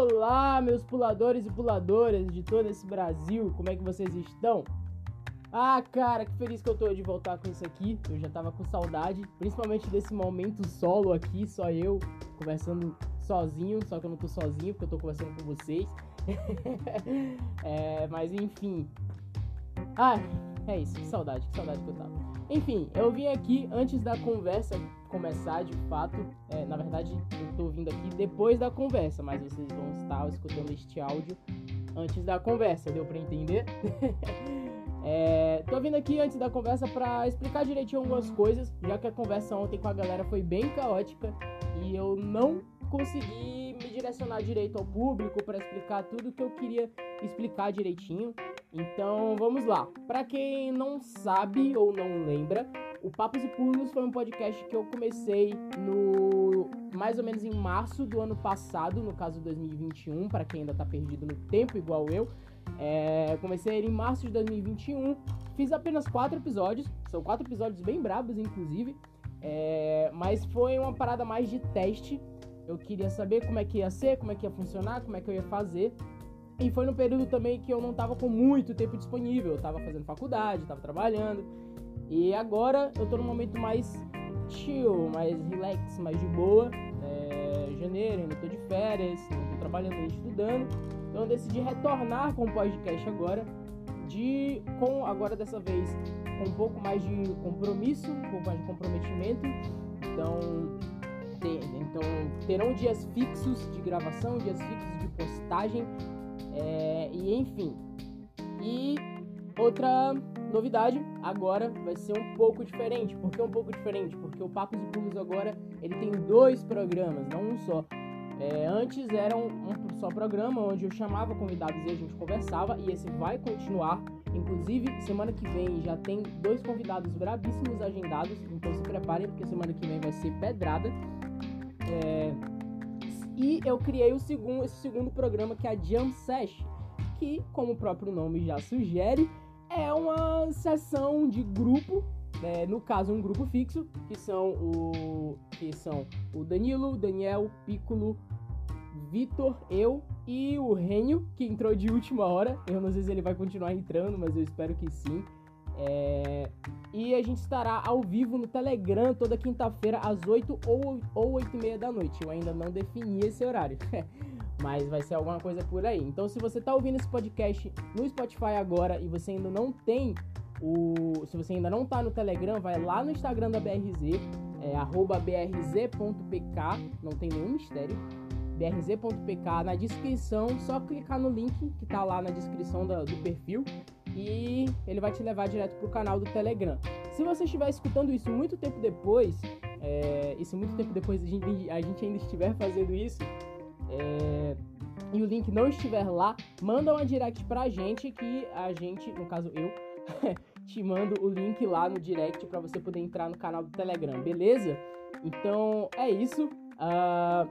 Olá, meus puladores e puladoras de todo esse Brasil, como é que vocês estão? Ah, cara, que feliz que eu tô de voltar com isso aqui. Eu já tava com saudade, principalmente desse momento solo aqui, só eu conversando sozinho, só que eu não tô sozinho, porque eu tô conversando com vocês. é, mas enfim. Ah, é isso, que saudade, que saudade que eu tava. Enfim, eu vim aqui antes da conversa começar de fato. É, na verdade, eu tô vindo aqui depois da conversa, mas vocês vão estar escutando este áudio antes da conversa, deu para entender? é, tô vindo aqui antes da conversa para explicar direitinho algumas coisas, já que a conversa ontem com a galera foi bem caótica e eu não consegui me direcionar direito ao público para explicar tudo que eu queria explicar direitinho. Então vamos lá. Para quem não sabe ou não lembra, o Papos e Pulos foi um podcast que eu comecei no mais ou menos em março do ano passado, no caso 2021, para quem ainda tá perdido no tempo igual eu. É, comecei ele em março de 2021, fiz apenas quatro episódios, são quatro episódios bem brabos, inclusive, é, mas foi uma parada mais de teste. Eu queria saber como é que ia ser, como é que ia funcionar, como é que eu ia fazer. E foi no período também que eu não tava com muito tempo disponível, eu tava fazendo faculdade, tava trabalhando. E agora eu tô num momento mais chill, mais relax, mais de boa. É, janeiro, ainda tô de férias, tô trabalhando nem estudando. Então eu decidi retornar com o podcast agora, de com agora dessa vez com um pouco mais de compromisso, um pouco mais de comprometimento. Então, ter, então terão dias fixos de gravação, dias fixos de postagem, é, e enfim. E outra Novidade, agora vai ser um pouco diferente. Por que um pouco diferente? Porque o Papos e Pulos agora ele tem dois programas, não um só. É, antes era um, um, só programa onde eu chamava convidados e a gente conversava, e esse vai continuar. Inclusive, semana que vem já tem dois convidados brabíssimos agendados, então se preparem, porque semana que vem vai ser pedrada. É, e eu criei o segundo, esse segundo programa que é a Jam Sesh, que, como o próprio nome já sugere, é uma sessão de grupo, né, no caso um grupo fixo, que são o que são o Danilo, Daniel, Piccolo, Vitor, eu e o Renio, que entrou de última hora. Eu não sei se ele vai continuar entrando, mas eu espero que sim. É... E a gente estará ao vivo no Telegram toda quinta-feira às 8 ou, ou 8 e meia da noite. Eu ainda não defini esse horário. mas vai ser alguma coisa por aí. Então, se você está ouvindo esse podcast no Spotify agora e você ainda não tem o. Se você ainda não está no Telegram, vai lá no Instagram da BRZ, é brz.pk, não tem nenhum mistério. brz.pk na descrição, só clicar no link que está lá na descrição do, do perfil e ele vai te levar direto pro canal do Telegram. Se você estiver escutando isso muito tempo depois, é, e se muito tempo depois a gente, a gente ainda estiver fazendo isso, é, e o link não estiver lá, manda uma direct pra gente que a gente, no caso eu, te mando o link lá no direct para você poder entrar no canal do Telegram, beleza? Então é isso. Uh,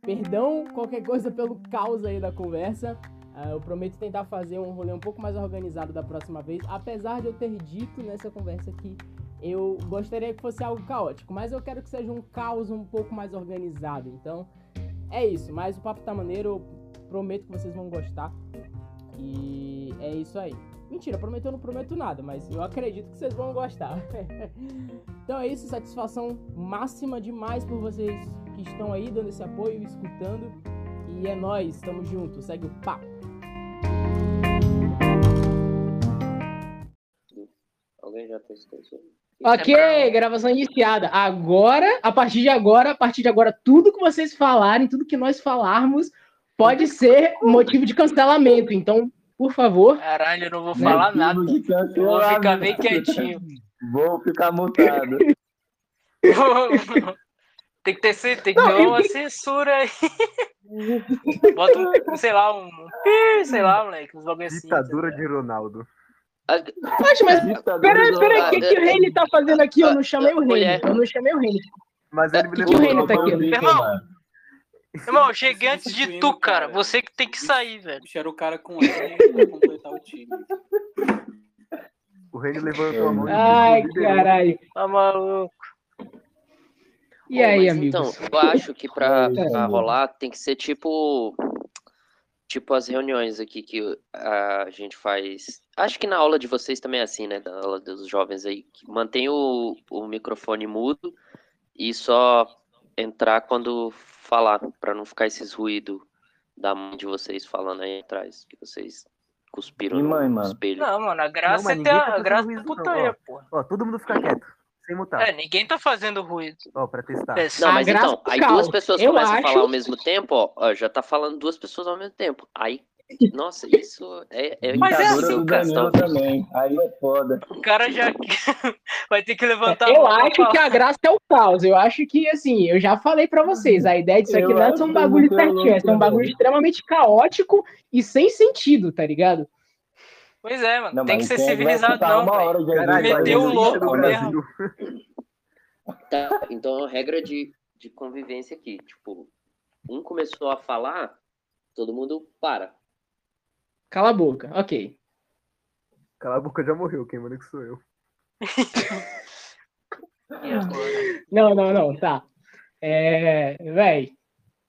perdão qualquer coisa pelo caos aí da conversa. Uh, eu prometo tentar fazer um rolê um pouco mais organizado da próxima vez, apesar de eu ter dito nessa conversa que eu gostaria que fosse algo caótico, mas eu quero que seja um caos um pouco mais organizado. Então, é isso, mas o papo tá maneiro, eu prometo que vocês vão gostar. E é isso aí. Mentira, prometo eu não prometo nada, mas eu acredito que vocês vão gostar. então é isso, satisfação máxima demais por vocês que estão aí dando esse apoio, escutando. E é nós, estamos juntos, segue o papo. Alguém já testou isso? Ok, é gravação iniciada. Agora, a partir de agora, a partir de agora, tudo que vocês falarem, tudo que nós falarmos, pode ser motivo de cancelamento. Então, por favor. Caralho, eu não vou falar nada. Eu vou ficar bem quietinho. Vou ficar mutado. tem que ter, tem que ter uma censura aí. Bota um, sei lá, um. Sei lá, moleque, uns bagulho assim. Ditadura de Ronaldo. Poxa, mas peraí, peraí, o que, que o Reine tá fazendo aqui? Eu não chamei o Reine. Eu não chamei o Reine. Mas ele me que, que o Reine tá aqui? Irmão, irmão, eu cheguei antes de tu, cara. Você que tem que sair, velho. Deixaram o cara com ele pra completar o time. O Reine levantou a mão. Ai, caralho. Tá maluco. E aí, amigos? Então, eu acho que pra, pra rolar tem que ser tipo tipo as reuniões aqui que a gente faz. Acho que na aula de vocês também é assim, né? Da aula dos jovens aí. que Mantém o, o microfone mudo e só entrar quando falar, pra não ficar esses ruídos da mãe de vocês falando aí atrás, que vocês cuspiram E no mãe, mano? espelho. Não, mano, a graça mas é ter tá a, graça da não, putaria, pô. Ó, todo mundo fica quieto, sem mutar. É, ninguém tá fazendo ruído. Ó, pra testar. Não, A mas então, aí duas pessoas Eu começam a acho- falar ao mesmo tempo, ó, ó, já tá falando duas pessoas ao mesmo tempo. Aí, nossa, isso é, é Mas é assim, cara, também. Aí é foda. O cara já vai ter que levantar a Eu pra acho que a graça é o caos. Eu acho que, assim, eu já falei pra vocês, a ideia disso aqui Eu não é um bagulho certinho, é um bagulho extremamente caótico e sem sentido, tá ligado? Pois é, mano. Não, tem que ser vai civilizado, não, hora de Caralho, vídeo, meteu o no louco mesmo. Brasil. Tá, então, regra de, de convivência aqui, tipo, um começou a falar, todo mundo para. Cala a boca, ok. Cala a boca, já morreu. Quem manda que sou eu. Não, não, não, tá. É. Véi,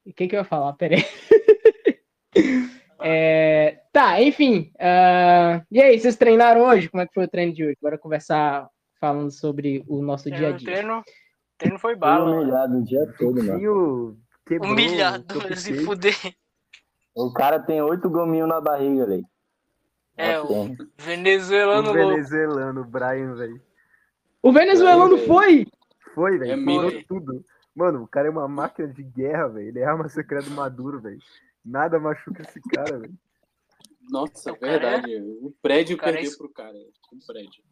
o que que eu ia falar? Pera aí. É, tá, enfim. ah, e aí, vocês treinaram hoje? Como é que foi o treino de hoje? Bora conversar falando sobre o nosso dia a dia. treino, o treino foi bala, mano. humilhado o dia todo, mano. quebrou Humilhado, o se fuder. O cara tem oito gominhos na barriga, velho. É, Nossa, o venezuelano o venezuelano, o Brian, velho. O venezuelano Foi, foi! Foi, velho. É tudo. Mano, o cara é uma máquina de guerra, velho. Ele é arma secreta do Maduro, velho. Nada machuca esse cara, velho. Nossa, O cara é- verdade. O prédio o cara é perdeu es- pro cara. O prédio.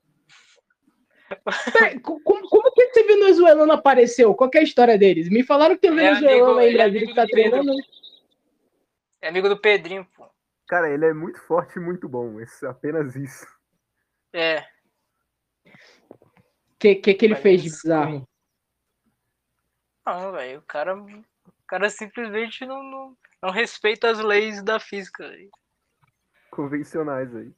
Pera, como, como que esse venezuelano apareceu? Qual que é a história deles? Me falaram que tem um é venezuelano amigo- aí em ele é Brasília que amigo tá Pedro. treinando. É amigo do Pedrinho, pô. Cara, ele é muito forte e muito bom. Esse, apenas isso. É. O que, que, que ele Mas fez de bizarro? Não, velho. O cara, o cara simplesmente não, não, não respeita as leis da física. velho. Convencionais aí.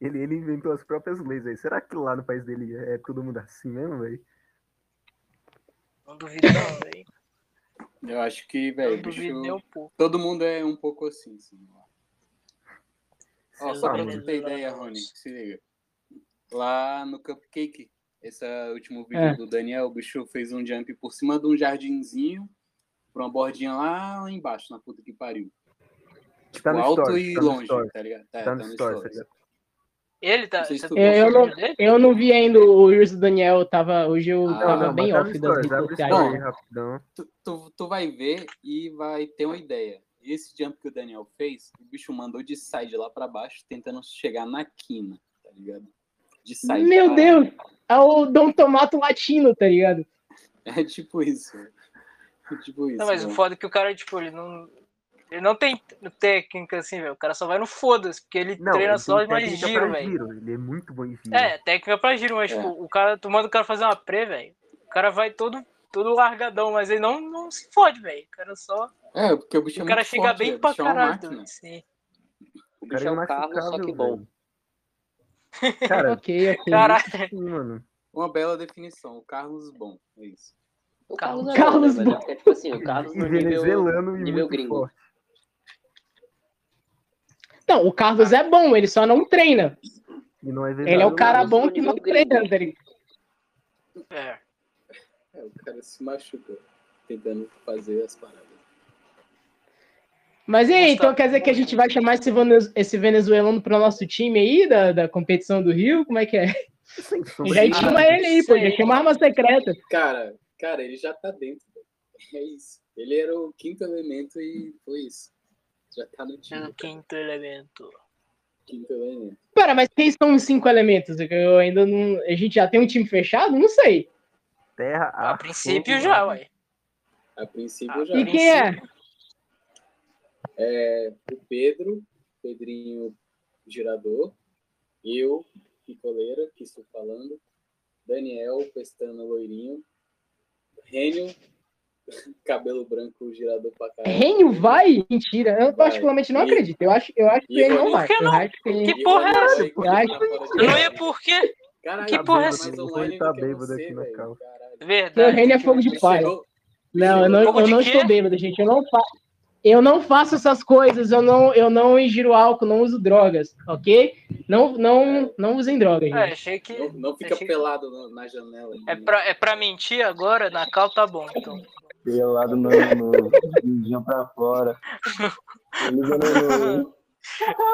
Ele, ele inventou as próprias leis aí. Será que lá no país dele é todo mundo assim mesmo, velho? Não duvido, não, velho. Eu acho que, velho, bicho, todo mundo é um pouco assim. assim. Ó, só pra você ter ideia, Rony, se liga. Lá no Cupcake, esse último vídeo É. do Daniel, o bicho fez um jump por cima de um jardinzinho, pra uma bordinha lá embaixo, na puta que pariu. Tipo, Tá no alto stories, e tá no longe, stories. tá ligado? É, Tá no stories, tá stories. ligado? Ele tá. Não Você tu viu Eu- eu não- dele? Eu não vi ainda o do Daniel, tava, hoje eu Ah, tava não, bem tá no off das redes sociais. story. Tu, tu, tu vai ver e vai ter uma ideia. Esse jump que o Daniel fez, o bicho mandou de side lá pra baixo, tentando chegar na quina, tá ligado? De side. Meu Ah, Deus! É o Dom Tomato latino, tá ligado? É tipo isso. É tipo isso. Não, mas o mano. foda é que o cara, tipo, ele não. Ele não tem técnica assim, velho. O cara só vai no foda-se, porque ele Não, treina ele só mais giro, pra velho. Ele é muito bom em giro. É, técnica pra giro, mas, É. tipo, o cara, tu manda o cara fazer uma pré, velho. O cara vai todo, todo largadão, mas ele não, não se fode, velho. O cara só. É, porque o bicho é o cara muito chega forte, bem velho. pra é caralho. Sim. O bicho cara é é um carro, só que bom. Cara, Ok, ok. Caralho. sim, mano. Uma bela definição. O Carlos bom. É isso. O Carlos- Carlos, é Carlos bom, né? É porque, tipo assim, o Carlos E no nível... venezuelano e nível gringo. forte. Não, o Carlos é bom, ele só não treina. E não é Ele é o cara bom que não treina, ligado? É. É, o cara se machuca tentando fazer as paradas. Mas e aí, então quer dizer que a gente vai chamar esse, vene- esse venezuelano pro nosso time aí, da, da competição do Rio? Como é que é? Sem Já de chama ele aí, pô, já chama arma secreta. Cara, cara, ele já tá dentro. velho. É isso. Ele era o quinto elemento e foi isso. Já tá no É time. o quinto elemento. Quinto elemento. Pera, mas quem são os cinco elementos? Eu ainda não. A gente já tem um time fechado? Não sei. Terra, A ar, princípio fogo, já, ué. A princípio Ah, já. E quem é? É, o Pedro, Pedrinho Girador, eu, Picoleira, que estou falando, Daniel, Pestana Loirinho, Rênio, cabelo branco girador pra caralho. Rênio vai? Mentira, eu Vai. particularmente não E- acredito. Eu acho, eu acho que ele não vai. Por que Eu não? acho que... Que porra é essa? Eu acho Eu não ia por quê? Caralho, Que porra é essa? Ele tá do que bêbado aqui na velho. cal. Caralho. Verdade. O Rênio é fogo de chegou- Não, eu não, eu não estou bêbado, gente. Eu não faço. eu não faço essas coisas, eu não, eu não ingiro álcool, não uso drogas, ok? Não, não, não usem drogas, É, gente. achei que. Não, não fica achei- pelado na, na janela. É pra, é pra mentir agora? Na cal tá bom, então. Pelado no, no vizinho pra fora. Liga no.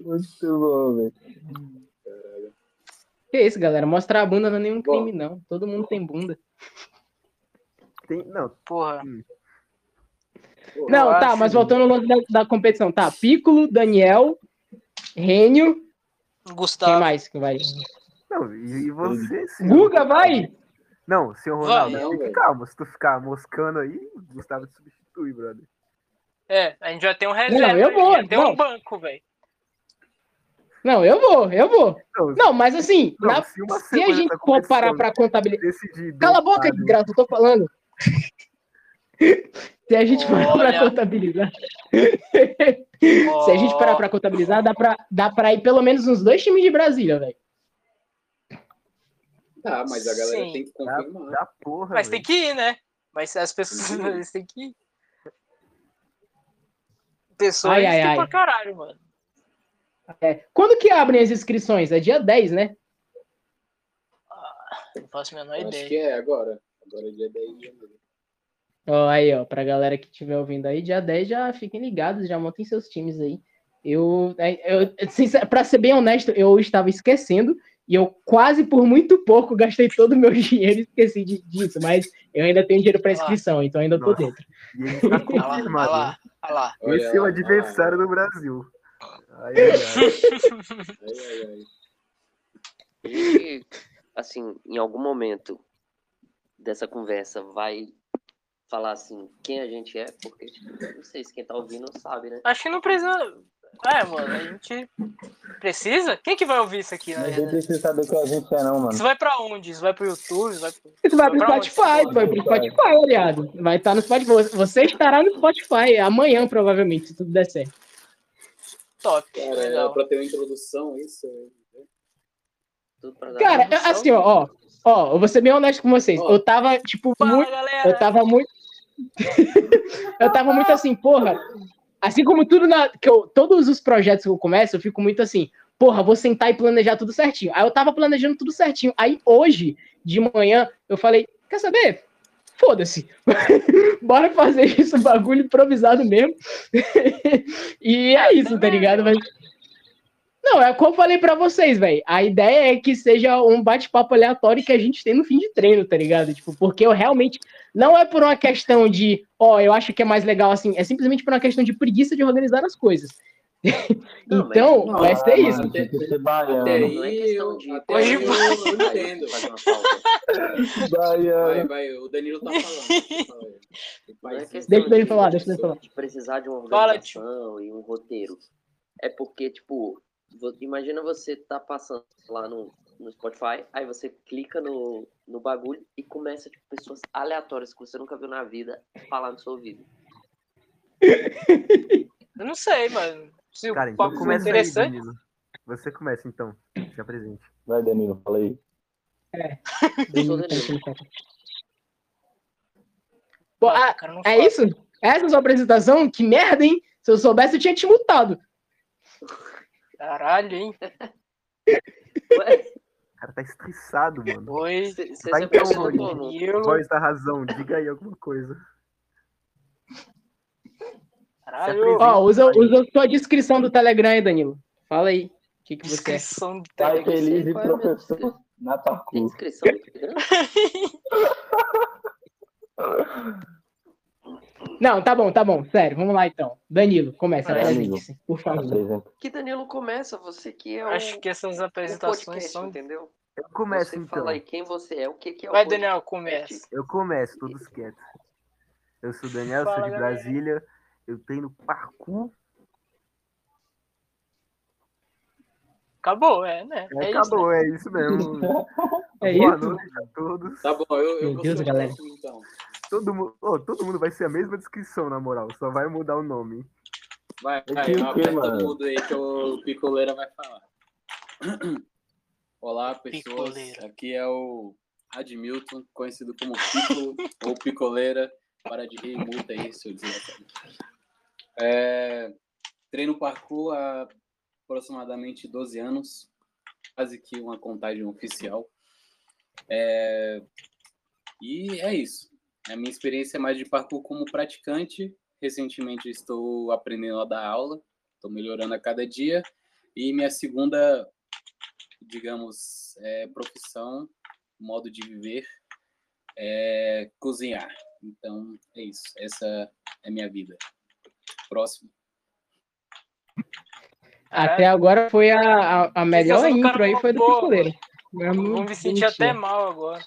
Muito bom, velho. Que isso, galera? Mostrar a bunda não é nenhum Bom. crime, não. Todo mundo tem bunda. Tem, não, Porra. Não, Eu tá, acho- mas voltando ao lance da, da competição, tá? Piccolo, Daniel, Rênio, quem Gustavo. mais que vai? não, e, você? Guga, vai! Não, senhor Ronaldo, Vai, fique calmo. Se tu ficar moscando aí, o Gustavo te substitui, brother. É, a gente já tem um reserva. Não, eu vou, Já tem um banco, velho. Não, eu vou, eu vou. Não, Não, mas assim, Não, na- se a gente da for parar pra contabilizar. Cala a boca, derrotado, desgraça, eu tô falando. Se a gente parar pra contabilizar. Se a gente parar pra contabilizar, dá pra, dá pra ir pelo menos uns dois times de Brasília, velho. Tá, mas a galera Sim. tem que confirmar. da porra, Mas tem velho. que ir, né? Mas as pessoas Tem que ir. eles têm que ir. Pessoas Ai, ai, tem ai. pra caralho, mano. É. Quando que abrem as inscrições? É dia 10, né? Não faço a menor Acho ideia. que é agora. Agora é dia 10 de janeiro. Ó, aí, ó, pra galera que estiver ouvindo aí, dia 10 já fiquem ligados, já montem seus times aí. Eu, eu sincer, pra ser bem honesto, eu estava esquecendo e eu quase por muito pouco gastei todo o meu dinheiro e esqueci de- disso, mas eu ainda tenho dinheiro lá. inscrição, então ainda tô Nossa. dentro. E ele está Olha lá, olha confirmado. lá, olha lá. Esse é o adversário do Brasil. Ai, ai, ai. Ai, assim, em algum momento dessa conversa vai falar assim quem a gente é, porque tipo, não sei se quem tá ouvindo sabe, né? Acho que não precisa. É, mano, a gente precisa? Quem que vai ouvir isso aqui, verdade? precisa saber quem a gente é, não, mano. Isso vai pra onde? Isso vai pro YouTube? Isso vai pro... Isso vai pro Pra onde? Spotify, vai pro Spotify, aliado. Vai estar no Spotify. Você estará no Spotify amanhã, provavelmente, se tudo der certo. Top. Cara, legal. era pra ter uma introdução, isso. Tudo pra dar Cara, introdução. assim, ó, ó, ó, eu vou ser bem honesto com vocês. Ó. Eu tava, tipo, Fala, muito. galera. Eu tava muito. eu tava muito assim, porra. Assim como tudo na. Que eu, todos os projetos que eu começo, eu fico muito assim, porra, vou sentar e planejar tudo certinho. Aí eu tava planejando tudo certinho. Aí hoje, de manhã, eu falei, quer saber? Foda-se. Bora fazer isso, bagulho improvisado mesmo. e é isso, tá ligado? Mas... Não, é como eu falei pra vocês, velho. A ideia é que seja um bate-papo aleatório que a gente tem no fim de treino, tá ligado? Tipo, porque eu realmente não é por uma questão de, ó, eu acho que é mais legal assim, é simplesmente por uma questão de preguiça de organizar as coisas. Não, então, não, vai ser isso. mano, tem que ser baiano. Até aí, Não é questão eu, de- até Hoje aí eu, vai. eu entendo. Uma falta. Vai, vai, o Danilo tá falando. Não é Deixa ele de- falar, deixa ele falar. de precisar de uma Fala, organização e um roteiro. É porque, tipo, imagina você tá passando lá no, no Spotify, aí você clica no, no bagulho e começa, tipo, pessoas aleatórias que você nunca viu na vida falar no seu ouvido. Eu não sei, mano. Se Cara, o então papo aí, interessante. Danilo. Você começa então. Se apresente. Vai, Danilo, fala aí. Eu sou Danilo. Pô, Ah, cara, não é isso? Essa é a sua apresentação? Que merda, hein? Se eu soubesse, eu tinha te mutado. Caralho, hein? Ué, O cara tá estressado, mano. Oi. Você apresentou Rony. no- Danilo. Voz da razão, diga aí alguma coisa. Caralho. Ó, usa, usa a sua descrição do Telegram aí, Danilo. Fala aí. O que, que você é? Descrição de Pai Telegram. feliz e é professor descrição? na inscrição no Telegram? Não, tá bom, tá bom. Sério, vamos lá então. Danilo, começa. Vai, por favor. Que Danilo começa, você que é o, Acho que essas apresentações podcast, são. entendeu? Eu começo você então. fala aí quem você é, o que, que é Vai, o Daniel, podcast. começa. Eu começo, todos quietos. Eu sou o Daniel, sou Fala, de galera. Brasília. Eu treino parkour. Acabou, é, né? É, É, acabou, é isso mesmo. É Boa isso? noite a todos. Tá bom, eu, eu Meu Deus, galera. então. Todo mundo, oh, todo mundo vai ser a mesma descrição, na moral. Só vai mudar o nome. Vai, O vai, que, o que, aperta mano? tudo aí que o Picoleira vai falar. Olá, pessoas. Picoleira. Aqui é o Admilton, conhecido como Pico ou Picoleira. Para de rir, multa aí, seu desgraçado. É, treino parkour há aproximadamente 12 anos, quase que uma contagem oficial. É, e é isso. A minha experiência é mais de parkour como praticante. Recentemente estou aprendendo a dar aula, estou melhorando a cada dia. E minha segunda, digamos, é, profissão, modo de viver, é cozinhar. Então é isso. Essa é a minha vida. Próximo. Até agora foi a, a, a melhor intro aí, foi do boa, Pistoleiro. Vou me sentir até mal agora.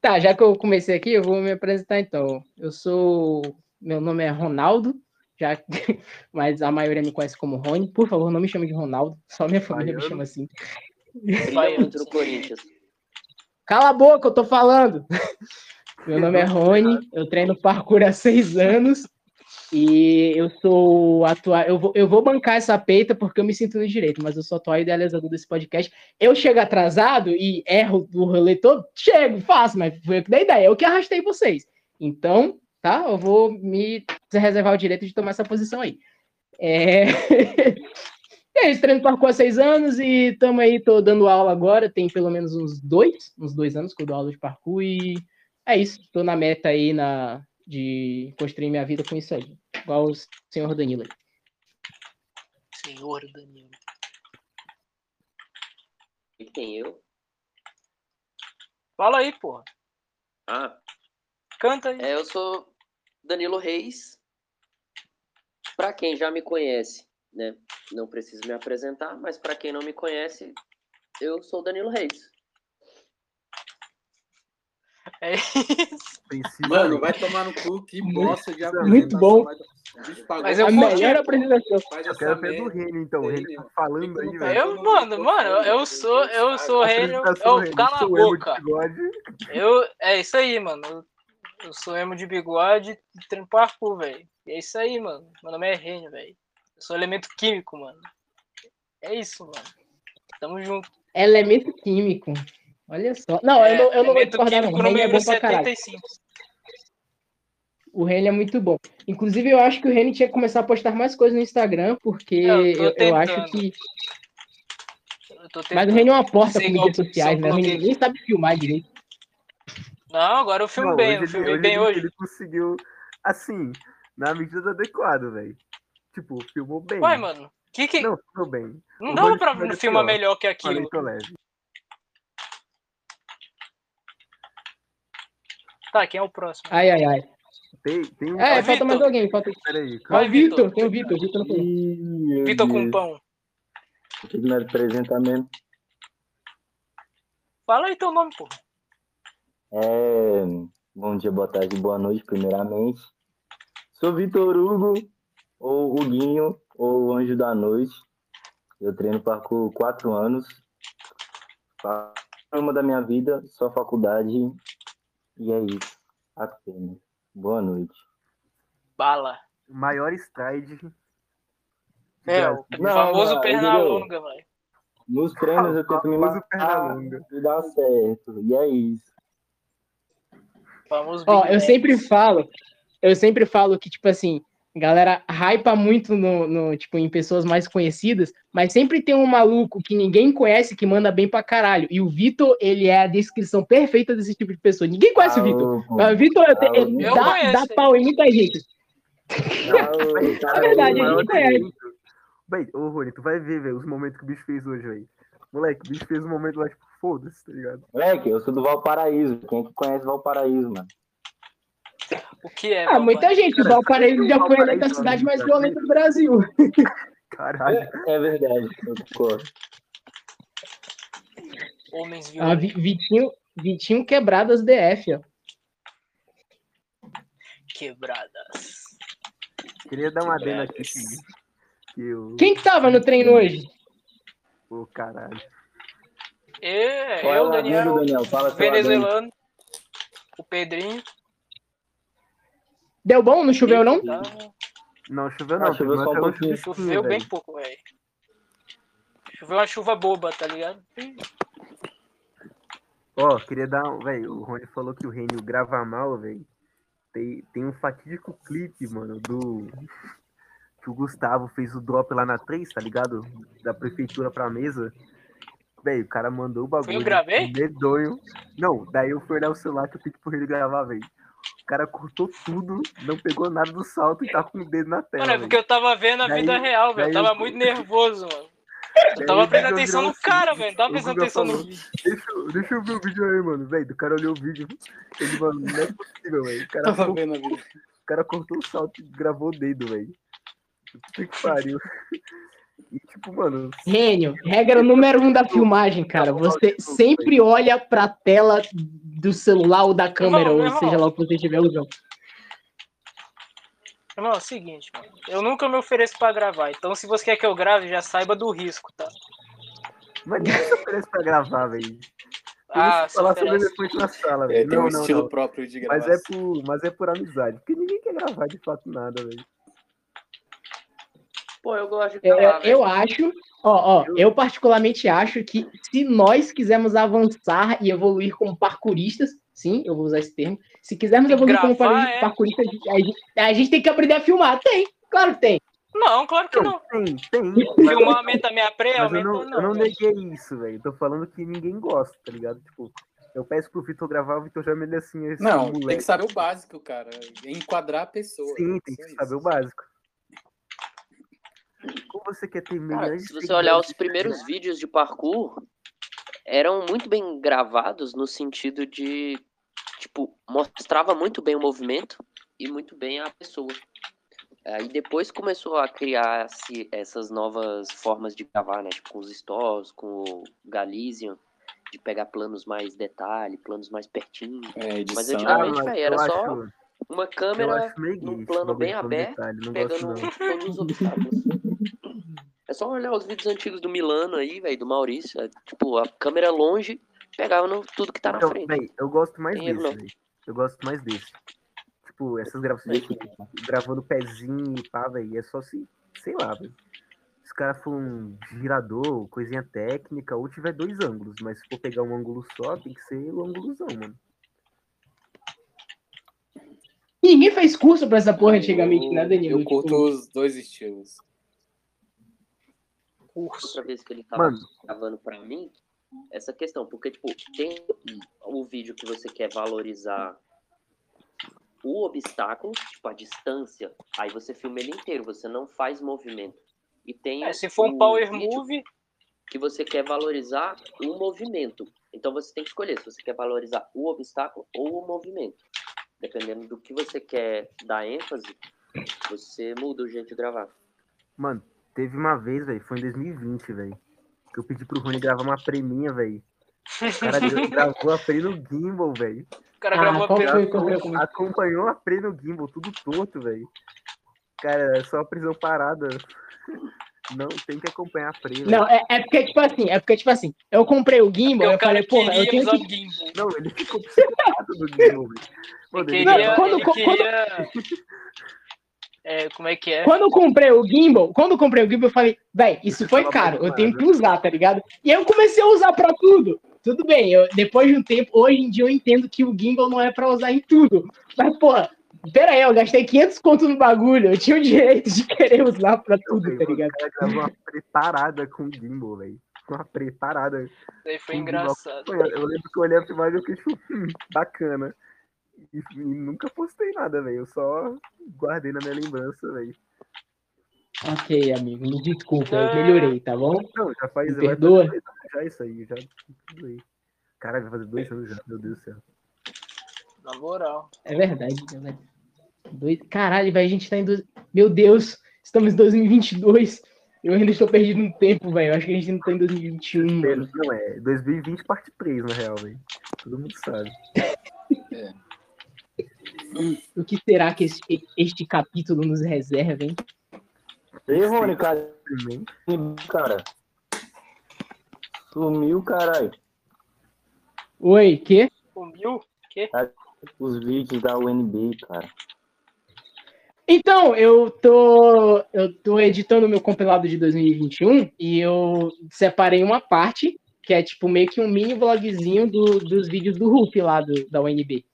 Tá, já que eu comecei aqui, eu vou me apresentar então. Eu sou. Meu nome é Ronaldo, já... mas a maioria me conhece como Rony. Por favor, não me chame de Ronaldo, só minha família me Baiano. chama assim. Brilha muito no Corinthians. Cala a boca, eu tô falando! Meu nome é Rony, eu treino parkour há seis anos e eu sou atual. Eu vou, eu vou bancar essa peita porque eu me sinto no direito, mas eu sou atual idealizador desse podcast. Eu chego atrasado e erro do rolê todo, chego, faço, mas foi eu que dei ideia, eu que arrastei vocês. Então, tá? Eu vou me reservar o direito de tomar essa posição aí. É... É isso, treino parkour há seis anos e estamos aí, tô dando aula agora, tem pelo menos uns dois, uns dois anos que eu dou aula de parkour e é isso, tô na meta aí na, de construir minha vida com isso aí, igual o senhor Danilo aí. Senhor Danilo. E quem eu? Fala aí, porra. Ah, Canta aí. é, eu sou Danilo Reis. Pra quem já me conhece, né? Não preciso me apresentar, mas pra quem não me conhece, eu sou Danilo Reis. É isso. Mano, vai tomar no cu, que bosta de apresentação. Muito bom. Mas eu A curti, melhor apresentação. Eu quero ver do. Reni, então. O tá falando aí, velho. Eu, mano, mano, eu, sou, eu sou rei. Eu, cala a boca. Eu, é isso aí, mano. Eu, sou emo de bigode e treino parkour, velho. E é isso aí, mano. Meu nome é Renio, velho. Eu sou elemento químico, mano. É isso, mano. Tamo junto. Elemento químico. Olha só. Não, eu não, eu não vou É, discordar, não. O Reni é bom pra caralho. 75. O Reni é muito bom. Inclusive, eu acho que o Reni tinha que começar a postar mais coisas no Instagram, porque Eu eu, eu acho que. Eu Mas o. Reni é uma porta igual- mídias sociais, né? Blogueiro. nem sabe filmar direito. Não, agora eu filmo Não, bem, eu ele- filmei hoje bem ele, hoje. Ele conseguiu, assim, na medida adequada, velho. Tipo, filmou bem. Uai, mano. Que que... Não, filmou bem. não dá pra filmou filmar melhor que Falei, aquilo. tô leve. Tá, quem é o próximo? Ai, ai, ai. Tem, tem um. É, Vai, falta mais Vitor. alguém. Falta... Peraí, calma. O Vitor. Vitor. Tem o Vitor. Vitor não. Ih, Vitor com pão. Tem que me apresentar mesmo. Fala aí teu nome, porra. É, bom dia, boa tarde, boa noite, primeiramente. Sou Vitor Hugo, ou Huguinho, ou o Anjo da Noite. Eu treino parkour quatro anos. Faço uma da minha vida, só faculdade. E é isso. Apenas. Boa noite. Bala. Maior stride. É, o Não, famoso não, perna entendeu? longa, velho. Nos treinos eu tento me Famoso perna matar longa. e dá certo. E é isso. Famoso Ó, eu sempre falo, eu sempre falo que, tipo assim, galera hypa muito no, no, tipo, em pessoas mais conhecidas, mas sempre tem um maluco que ninguém conhece que manda bem pra caralho. E o Vitor, ele é a descrição perfeita desse tipo de pessoa. Ninguém conhece o Vitor. Aô, pô. Mas o Vitor Ah, ele eu dá, dá pau em muita gente. Aô, É tá verdade, aí, a gente conhece. Bem, ô Rony, tu vai ver, velho, os momentos que o bicho fez hoje, velho. Moleque, o bicho fez um momento lá, tipo, foda-se, tá ligado? Moleque, eu sou do Valparaíso. Quem é que conhece Valparaíso, mano? O que é? Ah, muita gente. O Valparaíso já foi eleita a cidade mais violenta do Brasil. Caralho. É, é verdade, eu concordo. Homens Ah, violentos. Vi- Vitinho, Vitinho quebradas DF, ó. Quebradas. Queria dar uma adenda aqui que, eu. Quem que tava no treino hoje? Ô, caralho. É, Qual é eu, Daniel, Daniel? Fala venezuelano. O Pedrinho. Deu bom? Não choveu, não? Não, choveu Ah, não. choveu teve só um pouquinho. choveu bem velho. pouco, velho. Choveu uma chuva boba, tá ligado? Ó, queria dar um. Velho, o Rony falou que o Renio grava mal, velho. Tem, tem um fatídico clipe, mano, do. Que o Gustavo fez o drop lá na 3, tá ligado? Da prefeitura pra mesa. Velho, o cara mandou o bagulho. eu gravei? Medonho. Não, daí eu fui olhar o celular que eu pedi pro ele gravar, velho. O cara cortou tudo, não pegou nada do salto e tá com o dedo na tela. Mano, é porque eu tava vendo a Daí- vida real, velho. Eu tava o- muito nervoso, mano. Eu tava prestando atenção no cara, velho. Tava prestando atenção no falou, vídeo. Deixa, eu- deixa eu ver o vídeo aí, mano. Velho, do cara olhou o vídeo. Ele, mano, não é possível, velho. O cara, Tava cor- vendo a vida. o cara cortou o salto e gravou o dedo, velho. Puta que pariu. E tipo, mano, Rênio, regra número um da filmagem, cara. Você sempre olha pra tela do celular ou da câmera, ou irmão. seja lá o que você estiver usando. Irmão, é o seguinte, mano. Eu nunca me ofereço pra gravar. Então, se você quer que eu grave, já saiba do risco, tá? mas ninguém se oferece pra gravar, velho. Ah, falar sobre depois na sala, É, velho. tem um Não, não, estilo não. próprio de Mas gravação. é, por, mas é por amizade. Porque ninguém quer gravar de fato nada, velho. Pô, eu gosto de É, gravar, eu velho. acho, ó, ó, eu particularmente acho que se nós quisermos avançar e evoluir como parkouristas, sim, eu vou usar esse termo. Se quisermos Tem evoluir como gravar, par- é. parkouristas, a gente, a gente tem que aprender a filmar. Tem, claro que tem. Não, claro que não. Tem, tem. Filmar aumenta a minha pré, Mas eu aumenta não, não. eu não neguei isso, velho. Tô falando que ninguém gosta, tá ligado? Tipo, eu peço pro Vitor gravar, o Vitor já me assim, esse Não, moleque. tem que saber o básico, cara. Enquadrar a pessoa. Sim, tem Só que isso. saber o básico. Como você quer ter Cara, se você olhar os primeiros vídeos de parkour, eram muito bem gravados no sentido de, tipo, mostrava muito bem o movimento e muito bem a pessoa. Aí depois começou a criar-se essas novas formas de gravar, né? Tipo, com os stores, com o Galician, de pegar planos mais detalhe, planos mais pertinho. É. Mas Ah, antigamente, mas velho, era eu só acho- uma câmera acho num plano bem aberto, detalhe, pegando os obstáculos. É só olhar os vídeos antigos do Milano aí, velho, do Maurício. é, tipo, a câmera longe pegava no, tudo que tá na Então, frente. eu gosto mais Tem desse, velho. Eu gosto mais desse. Tipo, essas gravações aqui, gravando pezinho e pá, velho, é só se, sei lá, velho. Se o cara for um girador, coisinha técnica, ou tiver dois ângulos, mas se for pegar um ângulo só, tem que ser o ângulozão, mano. Ninguém fez curso pra essa porra Eu- antigamente, né, Danilo? Eu curto Tipo, os dois estilos. Outra vez que ele tava Mano, gravando pra mim, essa questão, porque, tipo, tem o vídeo que você quer valorizar o obstáculo, tipo, a distância, aí você filma ele inteiro, você não faz movimento. E tem É, se for um power move, que você quer valorizar o movimento. Então você tem que escolher se você quer valorizar o obstáculo ou o movimento. Dependendo do que você quer dar ênfase, você muda o jeito de gravar. mano, teve uma vez, velho, foi em 2020, velho, que eu pedi pro Rony gravar uma preminha, velho. O cara gravou a pre no gimbal, velho. o cara Ah, gravou a comigo? Acompanhou a pre no gimbal, tudo torto, velho. Cara, é só prisão parada. Não, tem que acompanhar a pre. Não, é, é porque, tipo assim, é porque, tipo assim, eu comprei o gimbal, Porque eu o cara falei, porra, eu tenho usar que o gimbal. Não, ele ficou psicopata do gimbal, velho. Queria, Não, quando- ele quando- queria... É, como é que é? Quando eu comprei o gimbal, quando eu comprei o gimbal, eu falei, véi, isso foi tava caro, eu tenho que usar, tá ligado? E aí eu comecei a usar pra tudo. Tudo bem, eu, depois de um tempo, hoje em dia eu entendo que o gimbal não é pra usar em tudo. Mas, pô, pera aí, eu gastei 500 conto no bagulho, eu tinha o direito de querer usar pra tudo, velho, tá O ligado? cara gravou uma preparada com gimbal, velho. Uma preparada. Isso aí foi engraçado. Eu lembro que eu olhei a filmagem e eu fiquei tipo, hum, bacana. E, e nunca postei nada, velho. Eu só guardei na minha lembrança, velho. Ok, amigo, me desculpa, eu melhorei, tá bom? Não, já faz. Me perdoa? fazer Já isso aí, já. tudo aí. Cara, vai fazer dois anos já, meu Deus do céu. Na moral. É verdade, é verdade. Dois... Caralho, velho, a gente tá em. Dois... Meu Deus, estamos em 2022. Eu ainda estou perdido no tempo, velho. Eu acho que a gente não tá em 2021, mano. Não, é 2020 parte 3, na real, velho. Todo mundo sabe. O que será que este, este capítulo nos reserva, hein? Ei, Rony, cara, cara. Sumiu, caralho. Oi, que? Sumiu? Que? Os vídeos da UNB, cara. Então, eu tô, eu tô editando o meu compilado de 2021 e eu separei uma parte que é tipo meio que um mini vlogzinho do- dos vídeos do Ruff lá do, da UNB.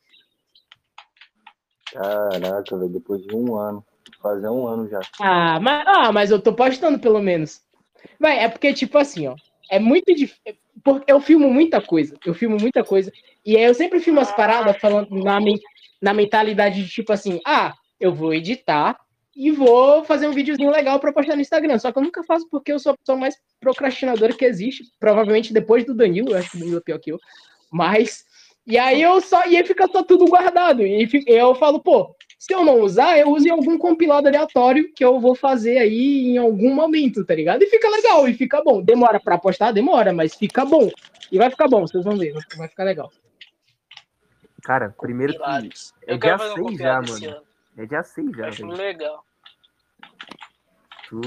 Caraca, velho, depois de um ano. Fazer um ano já. Ah, mas, ah, mas eu tô postando pelo menos. Vai, é porque, tipo assim, ó. É muito difícil. Porque eu filmo muita coisa. Eu filmo muita coisa. E aí eu sempre filmo as paradas falando na, men- na mentalidade de tipo assim, ah, eu vou editar e vou fazer um videozinho legal pra postar no Instagram. Só que eu nunca faço porque eu sou a pessoa mais procrastinadora que existe. Provavelmente depois do Danilo, eu acho que o Danilo é pior que eu. Mas. E aí eu só. E aí fica só tudo guardado. E eu falo, pô, se eu não usar, eu uso em algum compilado aleatório que eu vou fazer aí em algum momento, tá ligado? E fica legal, e fica bom. Demora pra postar? Demora, mas fica bom. E vai ficar bom, vocês vão ver, vai ficar legal. Cara, primeiro que. É Eu quero dia fazer um seis já, compilado esse mano. ano. É dia 6 Eu já, acho legal. Tu.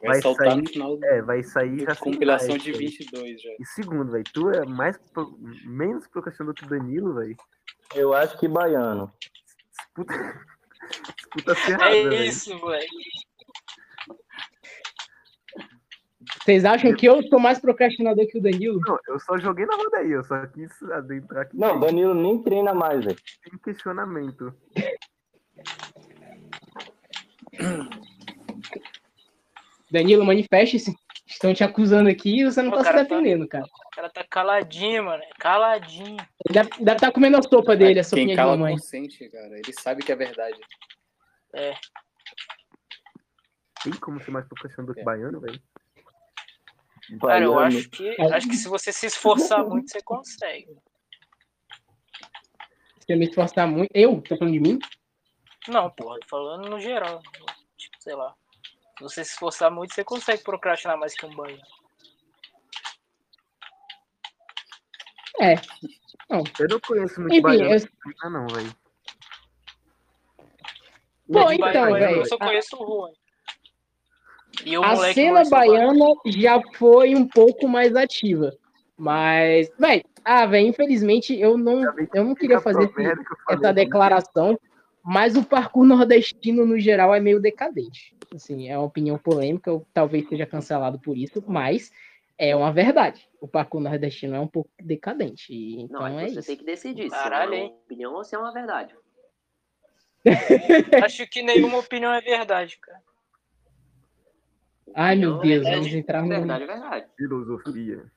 Vai, Vai soltar sair- no final do É, vai sair já compilação mais, de velho. 22 já. E segundo, velho, tu é mais pro- menos procrastinador que o Danilo, velho. Eu acho que baiano. Disputa, disputa ferrada, É velho. isso, velho. Vocês acham que eu sou mais procrastinador que o Danilo? Não, eu só joguei na roda aí, eu só quis adentrar aqui. Não, Danilo nem treina mais, velho. Sem questionamento. Danilo, manifeste-se. Estão te acusando aqui e você não O tá se tá- defendendo, cara. O cara tá caladinho, mano. Caladinho. Ele deve, deve tá comendo a sopa dele, a sopinha Quem de cala mamãe. consente, cara. Ele sabe que é verdade. É. Tem como ser mais procrastinador que baiano, velho? Cara, eu acho que, acho que se você se esforçar muito, você consegue. Se eu me esforçar muito. Eu? Tô falando de mim? Não, porra, tô falando no geral. Tipo, sei lá. Se você se esforçar muito, você consegue procrastinar mais que um banho. É. Eu não conheço muito Enfim, baiano eu, treina, não, velho. Bom, De então, baiano, velho, Eu só conheço o Juan. E o a cena baiana já foi um pouco mais ativa. Mas, velho, ah, velho, infelizmente eu não, eu não queria fazer essa falei, declaração, mas o parkour nordestino no geral é meio decadente. Assim, é uma opinião polêmica, eu talvez seja cancelado por isso, mas é uma verdade. O parkour nordestino é um pouco decadente. Então Não, é você isso. tem que decidir se Caralho, é uma hein? opinião ou se é uma verdade. Acho que nenhuma opinião é verdade, cara. Ai, meu é Deus, verdade, vamos entrar no. Verdade é verdade. Filosofia.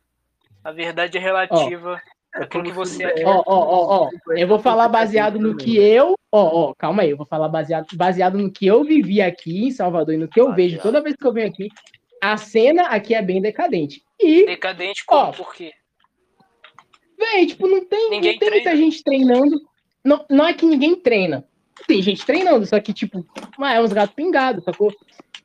A verdade é relativa É àquilo que como se você é. Ó, ó, ó, ó. Eu vou falar baseado no que eu. Ó, ó, calma aí. Eu vou falar baseado, baseado no que eu vivi aqui em Salvador e no que eu vejo toda vez que eu venho aqui. A cena aqui é bem decadente. E, Decadente como? Ó. Por quê? véi, tipo, não tem, Ninguém não tem muita gente treinando. Não, não é que ninguém treina. Tem gente treinando, só que, tipo, é uns gatos pingados, sacou?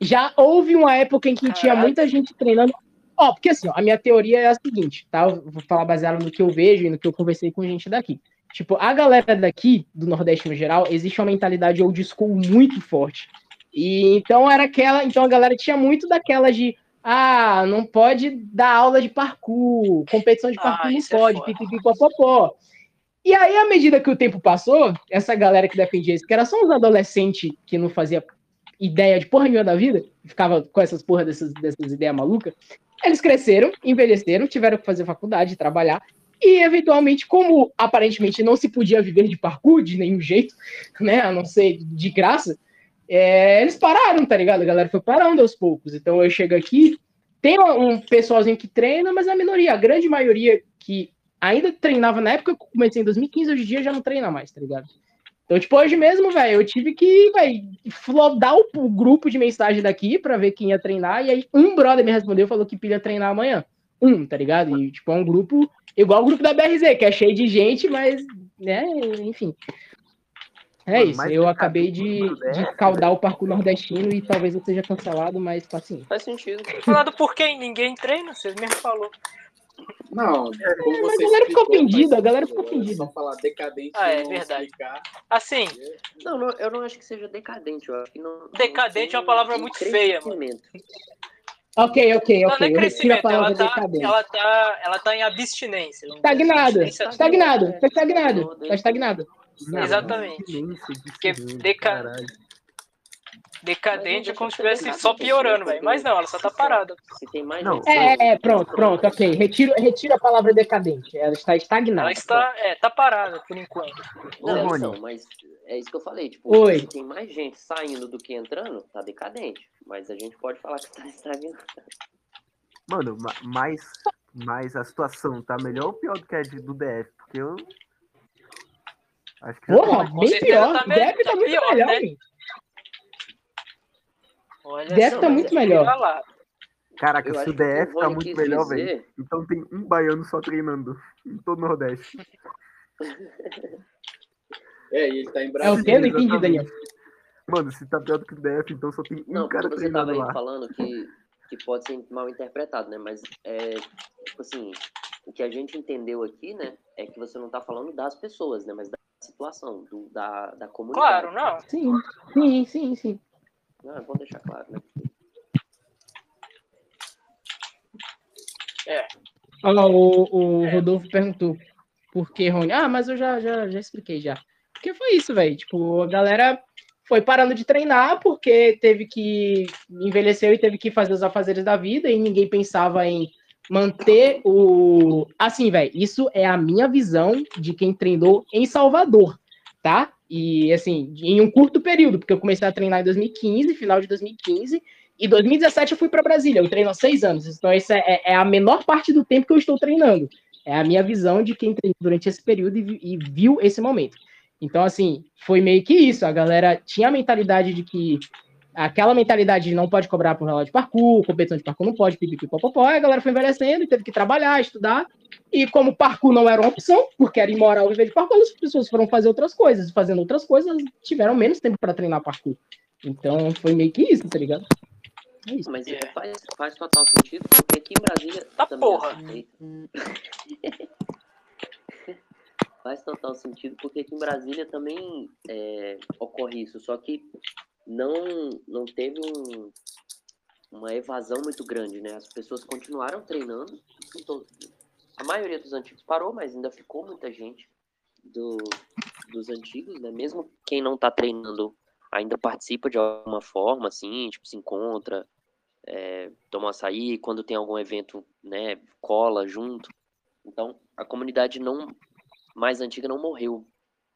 Já houve uma época em que tinha Caralho. muita gente treinando. Ó, porque assim, ó, a minha teoria é a seguinte, tá? Eu vou falar baseado no que eu vejo e no que eu conversei com gente daqui. Tipo, a galera daqui, do Nordeste no geral, existe uma mentalidade old school muito forte. E então era aquela. Então a galera tinha muito daquela de. Ah, não pode dar aula de parkour, competição de Ah, parkour não isso é pode, foda. pipipipopopó. E aí, à medida que o tempo passou, essa galera que defendia isso, que era só uns adolescentes que não fazia ideia de porra nenhuma da vida, ficava com essas porra dessas, dessas ideias malucas, eles cresceram, envelheceram, tiveram que fazer faculdade, trabalhar, e eventualmente, como aparentemente não se podia viver de parkour de nenhum jeito, né, a não ser de graça, é, eles pararam, tá ligado? A galera foi parando aos poucos. Então eu chego aqui, tem um pessoalzinho que treina, mas a minoria, a grande maioria que ainda treinava na época que eu comecei em 2015, hoje em dia já não treina mais, tá ligado? Então, tipo, hoje mesmo, velho, eu tive que, velho, flodar o, o grupo de mensagem daqui pra ver quem ia treinar, e aí um brother me respondeu e falou que pilha treinar amanhã. Um, tá ligado? E, tipo, é um grupo igual o grupo da BRZ, que é cheio de gente, mas, né, enfim. É isso, eu decadente acabei de, de caudar o parkour nordestino e talvez eu seja cancelado, mas paciência. Faz sentido. Falado por quem? Ninguém treina, vocês mesmo falou. Não, como mas você a galera ficou ofendida, a galera ficou. É ofendida. Só falar decadente Ah, é verdade. explicar. Assim, Não, não, eu não acho que seja decadente. Eu acho que não. Decadente não é uma palavra muito feia, mano. Ok, ok, não, ok. não é Eu retiro a crescimento, palavra ela tá, decadente. ela, tá, ela tá em abstinência. vamos Estagnada, estagnado, tá estagnado, tá estagnado. Exatamente. Porque deca- caralho. Decadente é como se não estivesse só piorando, né? velho. Mas não, ela só tá parada. Se tem mais Não, gente. É, saindo é, pronto, pronto, ok. Retiro, retiro a palavra decadente. Ela está estagnada. Ela está, é, tá parada por enquanto. Não, Ô, Rony. então, mas é isso que eu falei. Tipo, Oi. se tem mais gente saindo do que entrando, tá decadente. Mas a gente pode falar que tá estagnado. Mano, ma- mas, mas a situação tá melhor ou pior do que a de- do DF? Porque eu. Acho que Porra, bem pior. tá me- Deve tá tá muito pior, melhor, né? gente. Olha Deve só, tá muito melhor. lá. Caraca, Eu se o que que DF tá muito melhor, velho. dizer- Então tem um baiano só treinando em todo o Nordeste. É, e ele tá em É o Brasília. quê? Não entendi, Daniel. Mano, se tá pior do que o DF, então só tem um Não, cara você tava treinando aí lá. falando que, que pode ser mal interpretado, né? Mas é tipo assim, o que a gente entendeu aqui, né, é que você não tá falando das pessoas, né? Mas da situação, do, da, da comunidade. Claro, não. Sim, sim, sim, sim. Não, é bom deixar claro, né? Ó, o, o Rodolfo perguntou por que Rony. Ah, mas eu já, já, já expliquei já. Porque foi isso, velho. Tipo, a galera foi parando de treinar porque teve que envelheceu e teve que fazer os afazeres da vida e ninguém pensava em manter o assim, velho. Isso é a minha visão de quem treinou em Salvador, tá? E assim, em um curto período, porque eu comecei a treinar em 2015, final de 2015, e 2017 eu fui para Brasília. Eu treino há seis anos, então essa é, é a menor parte do tempo que eu estou treinando. É a minha visão de quem treinou durante esse período e, e viu esse momento. Então, assim, foi meio que isso. A galera tinha a mentalidade de que aquela mentalidade de não pode cobrar por relógio de parkour, competição de parkour não pode, pipipi, popopó, e a galera foi envelhecendo e teve que trabalhar, estudar. E como parkour não era uma opção, porque era imoral viver de parkour, as pessoas foram fazer outras coisas. E fazendo outras coisas, tiveram menos tempo para treinar parkour. Então, foi meio que isso, tá ligado? É isso. Mas É. faz, faz total sentido, porque aqui em Brasília Tá é porra. aceita. Faz total sentido, porque aqui em Brasília também é, ocorre isso, só que não, não teve um- uma evasão muito grande, né? As pessoas continuaram treinando, então, a maioria dos antigos parou, mas ainda ficou muita gente do, dos antigos, né? Mesmo quem não tá treinando ainda participa de alguma forma, assim, tipo, se encontra, é, toma açaí, quando tem algum evento, né, cola junto. Então, a comunidade não mais antiga não morreu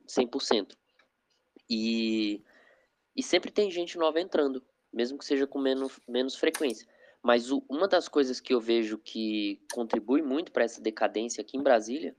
100%. E, e sempre tem gente nova entrando, mesmo que seja com menos, menos frequência. Mas o- uma das coisas que eu vejo que contribui muito para essa decadência aqui em Brasília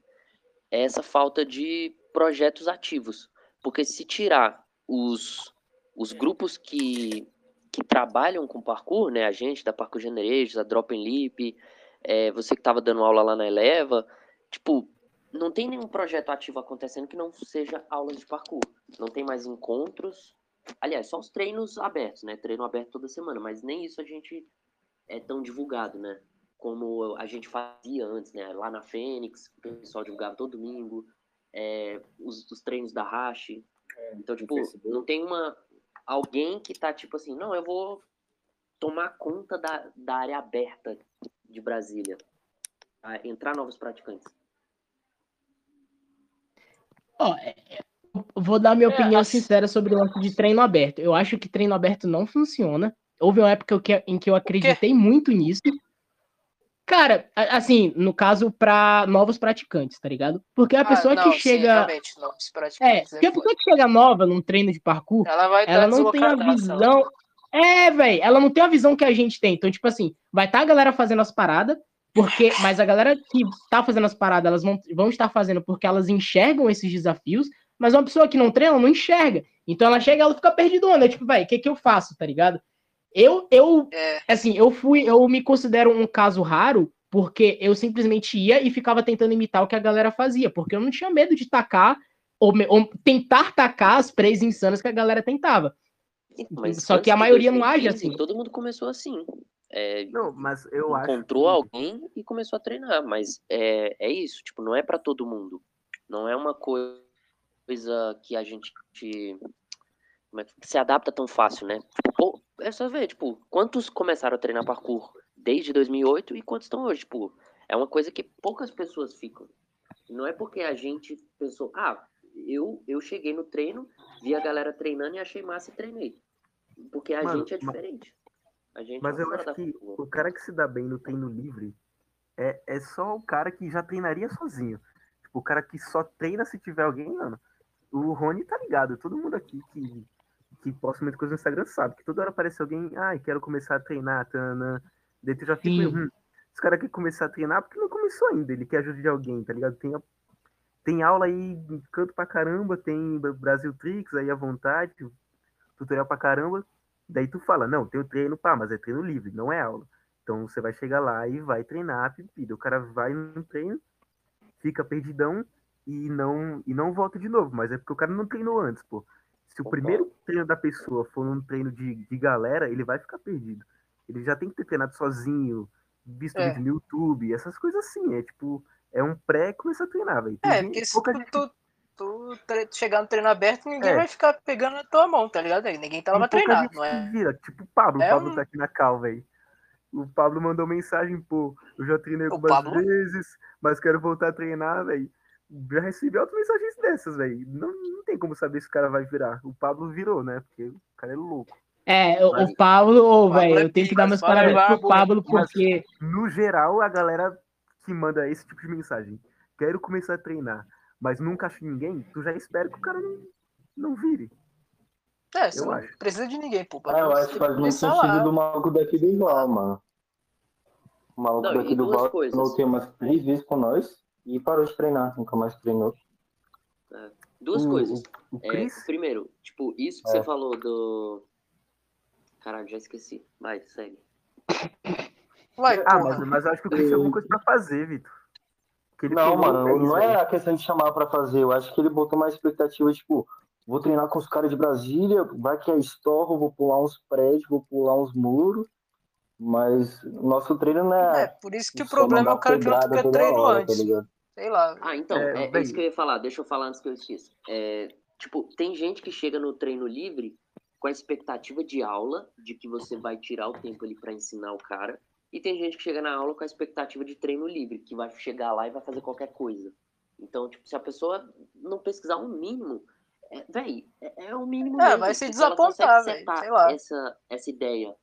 é essa falta de projetos ativos. Porque se tirar os, os grupos que, que trabalham com parkour, né, a gente da Parkour Generations, a Drop and Leap, é, você que estava dando aula lá na Eleva, tipo, não tem nenhum projeto ativo acontecendo que não seja aulas de parkour. Não tem mais encontros. Aliás, só os treinos abertos, né? Treino aberto toda semana, mas nem isso a gente é tão divulgado, né? Como a gente fazia antes, né? Lá na Fênix, o pessoal divulgava todo domingo. é, os, os treinos da Hash. Então, tipo, Facebook. não tem uma alguém que tá tipo assim, não, eu vou tomar conta da, da área aberta de Brasília. a entrar novos praticantes. Ó, é- é, vou dar minha É, opinião assim- sincera sobre o lance de treino aberto. Eu acho que treino aberto não funciona. Houve uma época em que eu acreditei muito nisso. Cara, assim, no caso, pra novos praticantes, tá ligado? Porque a Ah, pessoa não, que chega. realmente, não, os É, praticantes porque a pessoa que chega nova num treino de parkour, Ela vai ela não tem a visão. É, velho, ela não tem a visão que a gente tem. Então, tipo assim, vai estar a galera fazendo as paradas, porque, mas a galera que tá fazendo as paradas, elas vão, vão estar fazendo porque elas enxergam esses desafios, mas uma pessoa que não treina, ela não enxerga. Então ela chega, ela fica perdidona, tipo, velho, o que que eu faço, tá ligado? Eu, eu, É, assim, eu fui, eu me considero um caso raro, porque eu simplesmente ia e ficava tentando imitar o que a galera fazia, porque eu não tinha medo de tacar ou, ou tentar tacar as presas insanas que a galera tentava. Mas Só que a de maioria não age 2015, assim. Todo mundo começou assim. É, Não, mas eu acho. encontrou que- alguém e começou a treinar, mas é, é isso, tipo, não é pra todo mundo. Não é uma coisa que a gente como é que se adapta tão fácil, né? Pô, é só ver, tipo, quantos começaram a treinar parkour desde 2008 e quantos estão hoje, tipo, é uma coisa que poucas pessoas ficam. Não é porque a gente pensou, ah, eu eu cheguei no treino, vi a galera treinando e achei massa e treinei. Porque a Mano, gente é diferente. A gente Mas é eu acho que curva. o cara que se dá bem no treino livre é, é só o cara que já treinaria sozinho. Tipo, o cara que só treina se tiver alguém, mano. O Rony tá ligado. Todo mundo aqui que, que posta muita coisa no Instagram sabe que toda hora aparece alguém, ai, quero começar a treinar, tana. Daí tu já fica, Sim. hum, esse cara quer começar a treinar porque não começou ainda. Ele quer ajuda de alguém, tá ligado? Tem, a- tem aula aí, canto pra caramba, tem Brasil Tricks aí à vontade, tutorial pra caramba. Daí tu fala, não, tem o treino, pá, mas é treino livre, não é aula. Então você vai chegar lá e vai treinar a pepida. O cara vai no treino, fica perdidão e não, e não volta de novo. Mas é porque o cara não treinou antes, pô. Se o primeiro treino da pessoa for um treino de, de galera, ele vai ficar perdido. Ele já tem que ter treinado sozinho, visto É. vídeo no YouTube, essas coisas assim. É tipo, é um pré começar a treinar, velho. É, porque se tu, gente- tu, tu chegar no treino aberto, ninguém É. vai ficar pegando na tua mão, tá ligado? Ninguém tá lá pra treinar, não é? vira. Tipo o Pablo. É o Pablo um- tá aqui na cal, velho. O Pablo mandou mensagem, pô, eu já treinei algumas Pablo? vezes, mas quero voltar a treinar, velho. Já recebi outras mensagens dessas, velho. Não, não tem como saber se o cara vai virar. O Pablo virou, né? Porque o cara é louco. É, o, Mas- o Pablo, ô, Pablo velho, é eu tenho que dar meus parabéns a pro. Pablo, porque. No geral, a galera que manda esse tipo de mensagem, quero começar a treinar, mas nunca acho ninguém, tu já espera que o cara não, não vire. É, você Eu não acho. precisa de ninguém, pô. Ah, eu acho que faz muito sentido lá. do maluco daqui do Val, mano. O maluco Não, daqui do duas Val coisas. treinou o quê? umas três vezes com nós e parou de treinar, nunca mais treinou. Duas O- coisas. O É, Chris, primeiro, tipo, isso que É. você falou do. Caralho, já esqueci. Vai, segue. Vai, ah, mas, mas eu acho que o Chris tem alguma coisa pra fazer, Vitor. Não, mano, não é a questão de chamar pra fazer. Eu acho que ele botou mais expectativa, tipo, vou treinar com os caras de Brasília, vai que é estorro, vou pular uns prédios, vou pular uns muros. Mas nosso treino não É, é. por isso que o problema é o cara que não treino hora, antes. Tá? Sei lá. Ah, então, É, é, é isso que eu ia falar. Deixa eu falar antes que eu esqueça. É, tipo, tem gente que chega no treino livre com a expectativa de aula, de que você vai tirar o tempo ali pra ensinar o cara. E tem gente que chega na aula com a expectativa de treino livre, que vai chegar lá e vai fazer qualquer coisa. Então, tipo, se a pessoa não pesquisar o mínimo, é, véi, é, é o mínimo. É, mesmo, vai se desapontar, setar sei lá. Essa, essa ideia.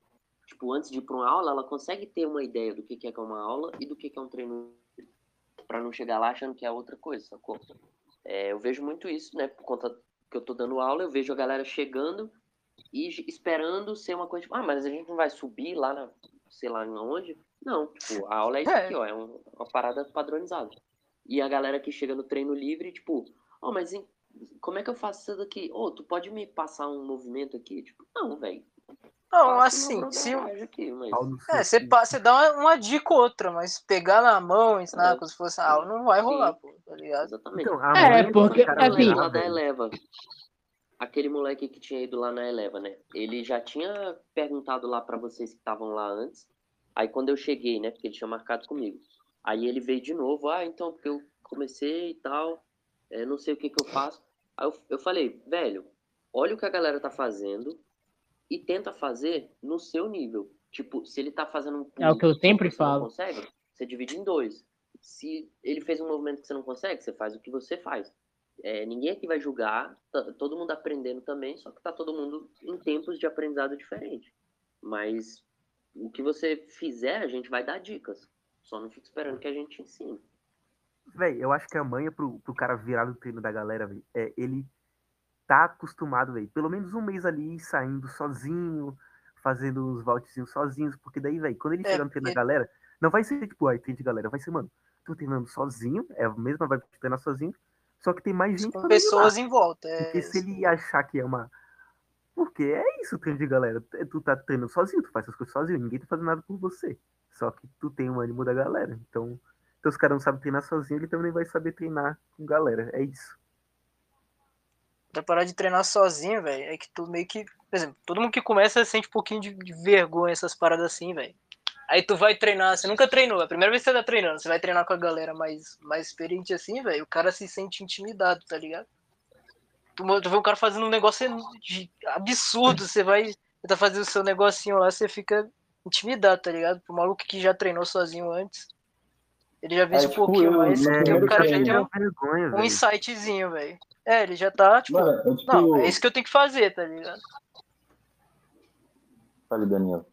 Tipo, antes de ir pra uma aula, ela consegue ter uma ideia do que é que é uma aula e do que que é um treino Pra não chegar lá achando que é outra coisa, sacou? É, eu vejo muito isso, né? Por conta que eu tô dando aula, eu vejo a galera chegando e esperando ser uma coisa tipo, ah, mas a gente não vai subir lá na, sei lá onde. Não, tipo, a aula é isso É. aqui, ó, é um- uma parada padronizada. E a galera que chega no treino livre, tipo, oh, mas em- como é que eu faço isso daqui? Ô, tu pode me passar um movimento aqui? Tipo, não, velho. Não, assim, se, aqui, mas... É, você, você dá uma, uma dica ou outra, mas pegar na mão, ensinar É. como se fosse aula, não vai Sim. rolar, pô, tá ligado? Exatamente. Então, a É, porque, cara assim, lá da. Eleva. Aquele moleque que tinha ido lá na Eleva, né? Ele já tinha perguntado lá pra vocês que estavam lá antes. Aí quando eu cheguei, né? Porque ele tinha marcado comigo. Aí ele veio de novo. Ah, então, porque eu comecei e tal. é, não sei o que que eu faço. Aí eu, eu falei, velho, olha o que a galera tá fazendo e tenta fazer no seu nível. Tipo, se ele tá fazendo um É o que eu pulo sempre você não falo. consegue, você divide em dois. Se ele fez um movimento que você não consegue, você faz o que você faz. É, ninguém aqui vai julgar, tá todo mundo aprendendo também, só que tá todo mundo em tempos de aprendizado diferente. Mas o que você fizer, a gente vai dar dicas. Só não fica esperando que a gente ensine. Véi, eu acho que a manha pro, pro cara virar do treino da galera, véi, é ele tá acostumado, véi, pelo menos um mês ali saindo sozinho, fazendo uns voltezinhos sozinhos, porque daí, véi, quando ele É, chegar no treino da porque- galera, não vai ser tipo, ai, treino de galera, vai ser, mano, tô treinando sozinho, é a mesma vibe de treinar sozinho, só que tem mais gente Com pessoas em volta. É, Porque se ele achar que é uma. Porque é isso, treino de galera. Tu tá treinando sozinho, tu faz as coisas sozinho, ninguém tá fazendo nada por você. Só que tu tem o ânimo da galera. Então, então os caras não sabem treinar sozinho, ele também vai saber treinar com galera. É isso. Pra parar de treinar sozinho, velho, é que tu meio que. Por exemplo, todo mundo que começa sente um pouquinho de, de vergonha essas paradas assim, velho. Aí tu vai treinar, você nunca treinou, é a primeira vez que você tá treinando, você vai treinar com a galera mais, mais experiente assim, velho, o cara se sente intimidado, tá ligado? Tu, tu vê o cara fazendo um negócio absurdo, você vai tentar fazer o seu negocinho lá, você fica intimidado, tá ligado? Pro maluco que já treinou sozinho antes. Ele já fez É, um tipo, pouquinho eu, e primeiro o cara já um, vergonha, um insightzinho, velho. É, ele já tá, tipo, Mano, eu, tipo, não, é isso que eu tenho que fazer, tá ligado? Fale, Daniel.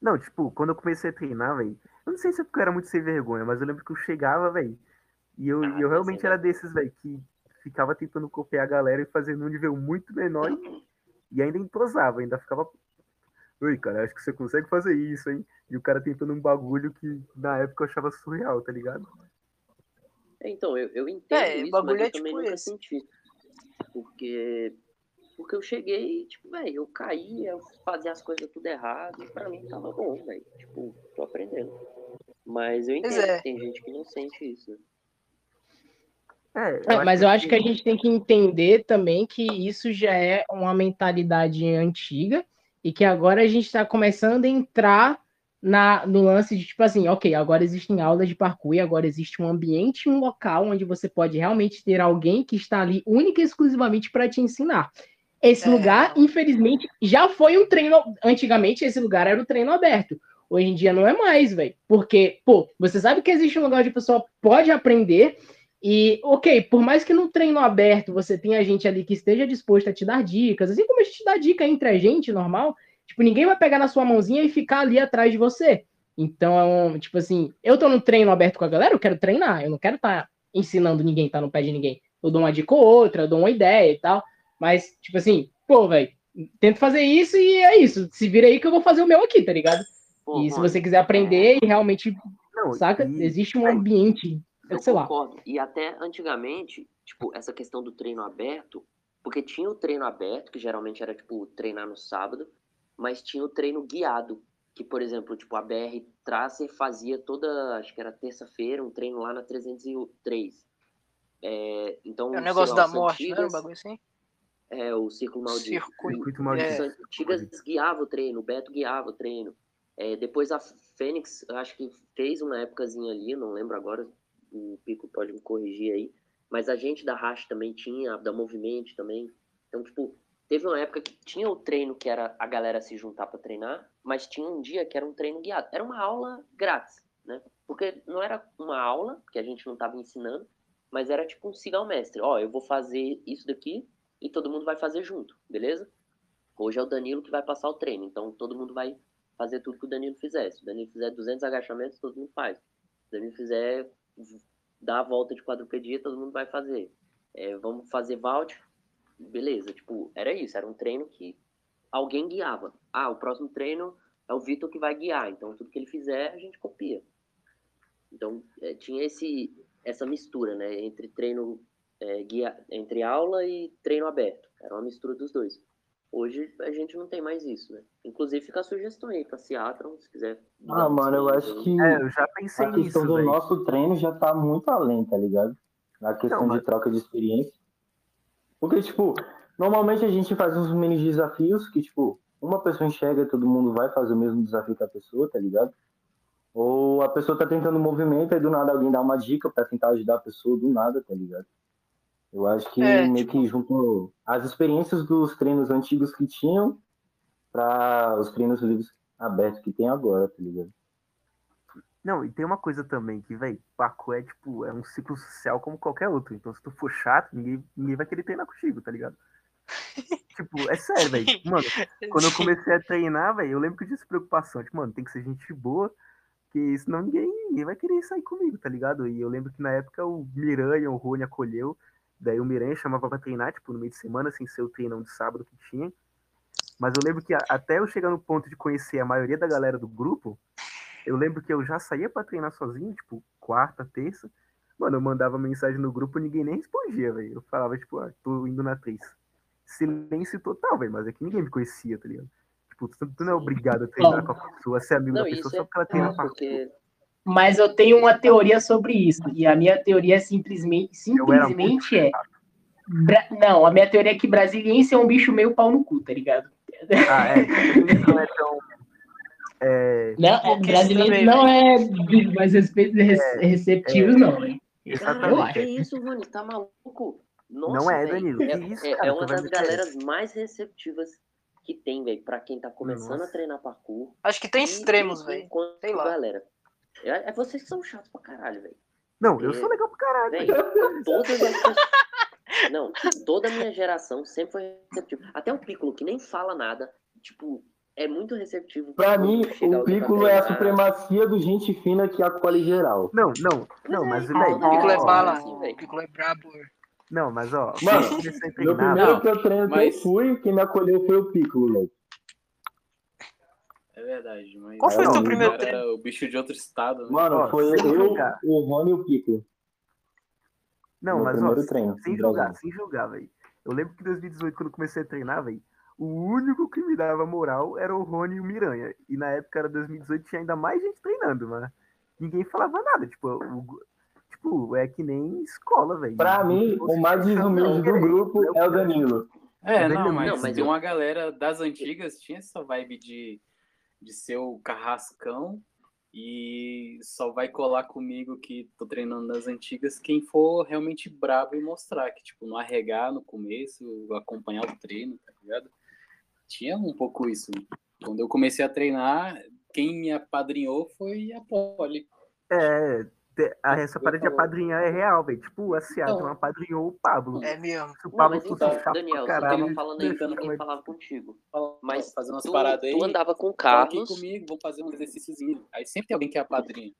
Não, tipo, quando eu comecei a treinar, velho, eu não sei se é porque eu era muito sem vergonha, mas eu lembro que eu chegava, velho, e eu, Ah, eu realmente sem era desses, velho, que ficava tentando copiar a galera e fazer num nível muito menor e, e ainda entrosava, ainda ficava. Oi, cara, acho que você consegue fazer isso, hein? E o cara tentando um bagulho que na época eu achava surreal, tá ligado? É, Então, eu, eu entendo É, isso, mas eu é também tipo nunca esse. senti. Porque, porque eu cheguei, tipo, velho, eu caía, eu fazia as coisas tudo errado, e pra mim tava bom, velho. Tipo, tô aprendendo. Mas eu entendo é. que tem gente que não sente isso. É, É, mas eu acho que a assim, gente tem que entender também que isso já é uma mentalidade antiga e que agora a gente está começando a entrar na, no lance de tipo assim, ok, agora existem aulas de parkour e agora existe um ambiente, um local onde você pode realmente ter alguém que está ali única e exclusivamente para te ensinar. Esse É. lugar, infelizmente, já foi um treino. Antigamente, esse lugar era o treino aberto. Hoje em dia não é mais, velho. Porque, pô, você sabe que existe um lugar onde a pessoa pode aprender e, ok, por mais que no treino aberto você tenha gente ali que esteja disposto a te dar dicas, assim como a gente dá dica entre a gente, normal, tipo, ninguém vai pegar na sua mãozinha e ficar ali atrás de você. Então, tipo assim, eu tô no treino aberto com a galera, eu quero treinar, eu não quero estar ensinando ninguém, tá no pé de ninguém. Eu dou uma dica ou outra, eu dou uma ideia e tal, mas, tipo assim, pô, velho, tento fazer isso e é isso. Se vira aí que eu vou fazer o meu aqui, tá ligado? Pô, E se Rony, você quiser aprender e realmente, não, saca, e- existe um é, ambiente, Eu sei lá. concordo. E até antigamente, tipo, essa questão do treino aberto, porque tinha o treino aberto, que geralmente era, tipo, treinar no sábado, mas tinha o treino guiado, que, por exemplo, tipo, a BR Tracer fazia toda, acho que era terça-feira, um treino lá na 303. É, então, É o negócio lá, da morte, né? Um bagulho assim. É, o Círculo Maldito. Circuito. Circuito O maldito. É. Santigas guiava o treino, o Beto guiava o treino. É, depois a Fênix, eu acho que fez uma épocazinha ali, não lembro agora, o Pico pode me corrigir aí, mas a gente da Racha também tinha, da Movimento também. Então, tipo, teve uma época que tinha o treino que era a galera se juntar para treinar, mas tinha um dia que era um treino guiado. Era uma aula grátis, né? Porque não era uma aula, que a gente não estava ensinando, mas era tipo um siga ao mestre. Ó, eu vou fazer isso daqui e todo mundo vai fazer junto, beleza? Hoje é o Danilo que vai passar o treino, então todo mundo vai fazer tudo que o Danilo fizer. Se o Danilo fizer 200 agachamentos, todo mundo faz. Se o Danilo fizer dar a volta de quadrupedia, todo mundo vai fazer. É, vamos fazer vault, beleza. Tipo, era isso, era um treino que alguém guiava. Ah, o próximo treino é o Vitor que vai guiar, então tudo que ele fizer a gente copia. Então é, tinha esse essa mistura, né, entre treino é, guia, entre aula e treino aberto. Era uma mistura dos dois. Hoje a gente não tem mais isso, né? Inclusive fica a sugestão aí pra Seattle, se quiser. Ah, mano, eu acho que É, eu já pensei a questão nisso, do velho. nosso treino já tá muito além, tá ligado? Na questão Não, mas- de troca de experiência. Porque, tipo, normalmente a gente faz uns mini desafios que, tipo, uma pessoa enxerga e todo mundo vai fazer o mesmo desafio que a pessoa, tá ligado? Ou a pessoa tá tentando um movimento e do nada alguém dá uma dica pra tentar ajudar a pessoa do nada, tá ligado? Eu acho que É, meio que juntou as experiências dos treinos antigos que tinham para os treinos livres abertos que tem agora, tá ligado? Não, e tem uma coisa também que, velho, parkour é tipo, é um ciclo social como qualquer outro. Então, se tu for chato, ninguém, ninguém vai querer treinar contigo, tá ligado? tipo, é sério, velho. Mano, quando eu comecei a treinar, velho, eu lembro que eu tinha essa preocupação. Tipo, mano, tem que ser gente boa, porque senão ninguém, ninguém vai querer sair comigo, tá ligado? E eu lembro que na época o Miranha, o Rony acolheu. Daí o Miranha chamava pra treinar, tipo, no meio de semana, sem ser o treinão de sábado que tinha. Mas eu lembro que até eu chegar no ponto de conhecer a maioria da galera do grupo, eu lembro que eu já saía pra treinar sozinho, tipo, quarta, terça. Mano, eu mandava mensagem no grupo e ninguém nem respondia, velho. Eu falava, tipo, ah, tô indo na três. Silêncio total, velho, mas é que ninguém me conhecia, tá ligado? Tipo, tu, tu não é obrigado a treinar com a pessoa, ser amigo Não, da pessoa só é porque ela treina parkour. porque Mas eu tenho uma teoria sobre isso. E a minha teoria é simplesmente, simplesmente é. Bra- Não, a minha teoria é que brasiliense é um bicho meio pau no cu, tá ligado? Ah, é. Não é tão. É, Não, Porque brasileiro também, não é bicho mais respe- rece- receptivos, não, hein? Eu que isso, Rony? Tá maluco? Nossa, Não é, Danilo, É, isso, é- cara, é uma das galeras mais receptivas que tem, velho, pra quem tá começando Nossa. a treinar parkour. Acho que tem E- extremos, velho. enquanto Sei lá. Galera, é, é vocês que são chatos pra caralho, velho. Não, eu sou legal pra caralho. Véi, velho. todas as pessoas... Não, toda a minha geração sempre foi receptiva. Até o Piccolo, que nem fala nada, tipo, é muito receptivo. Pra mim, o Piccolo é a supremacia do gente fina que acolhe geral. Não, não, não, é, mas, então, velho. O Piccolo é bala. assim, O velho. Piccolo é brabo. Não, mas ó, Mano, treinar, primeiro que eu treino que mas- eu fui, quem me acolheu foi o Piccolo, velho. É verdade, mas. Qual foi o teu primeiro Era treino? o bicho de outro estado, né? Mano, foi eu, o Rony e o Piccolo. Não, Meu mas ó, treino. sem no julgar, sem julgar, velho. Eu lembro que em 2018, quando eu comecei a treinar, velho, o único que me dava moral era o Rony e o Miranha. E na época era 2018, tinha ainda mais gente treinando, mano. Ninguém falava nada, tipo, o, tipo, é que nem escola, velho. Pra mim, o mais desumilde do grupo é o Danilo. É, Mas não, mas, Não, mas tem eu- uma galera das antigas tinha essa vibe de, de ser o carrascão e só vai colar comigo que tô treinando nas antigas quem for realmente brabo e mostrar que, tipo, não arregar no começo, acompanhar o treino, tá ligado? Tinha um pouco isso. Quando eu comecei a treinar, quem me apadrinhou foi a Poli. É, a, essa Eu parada de apadrinhar é real, velho. Tipo, a Seattle Não. apadrinhou o Pablo. É mesmo. Se o Não, Pablo mas fosse então, chato Daniel, pra caralho, tava falando aí ninguém eu- falava contigo. Mas fazer umas tu, paradas aí. tu andava com o Carlos. comigo, vou fazer um exercíciozinho. Aí sempre tem alguém que é apadrinha.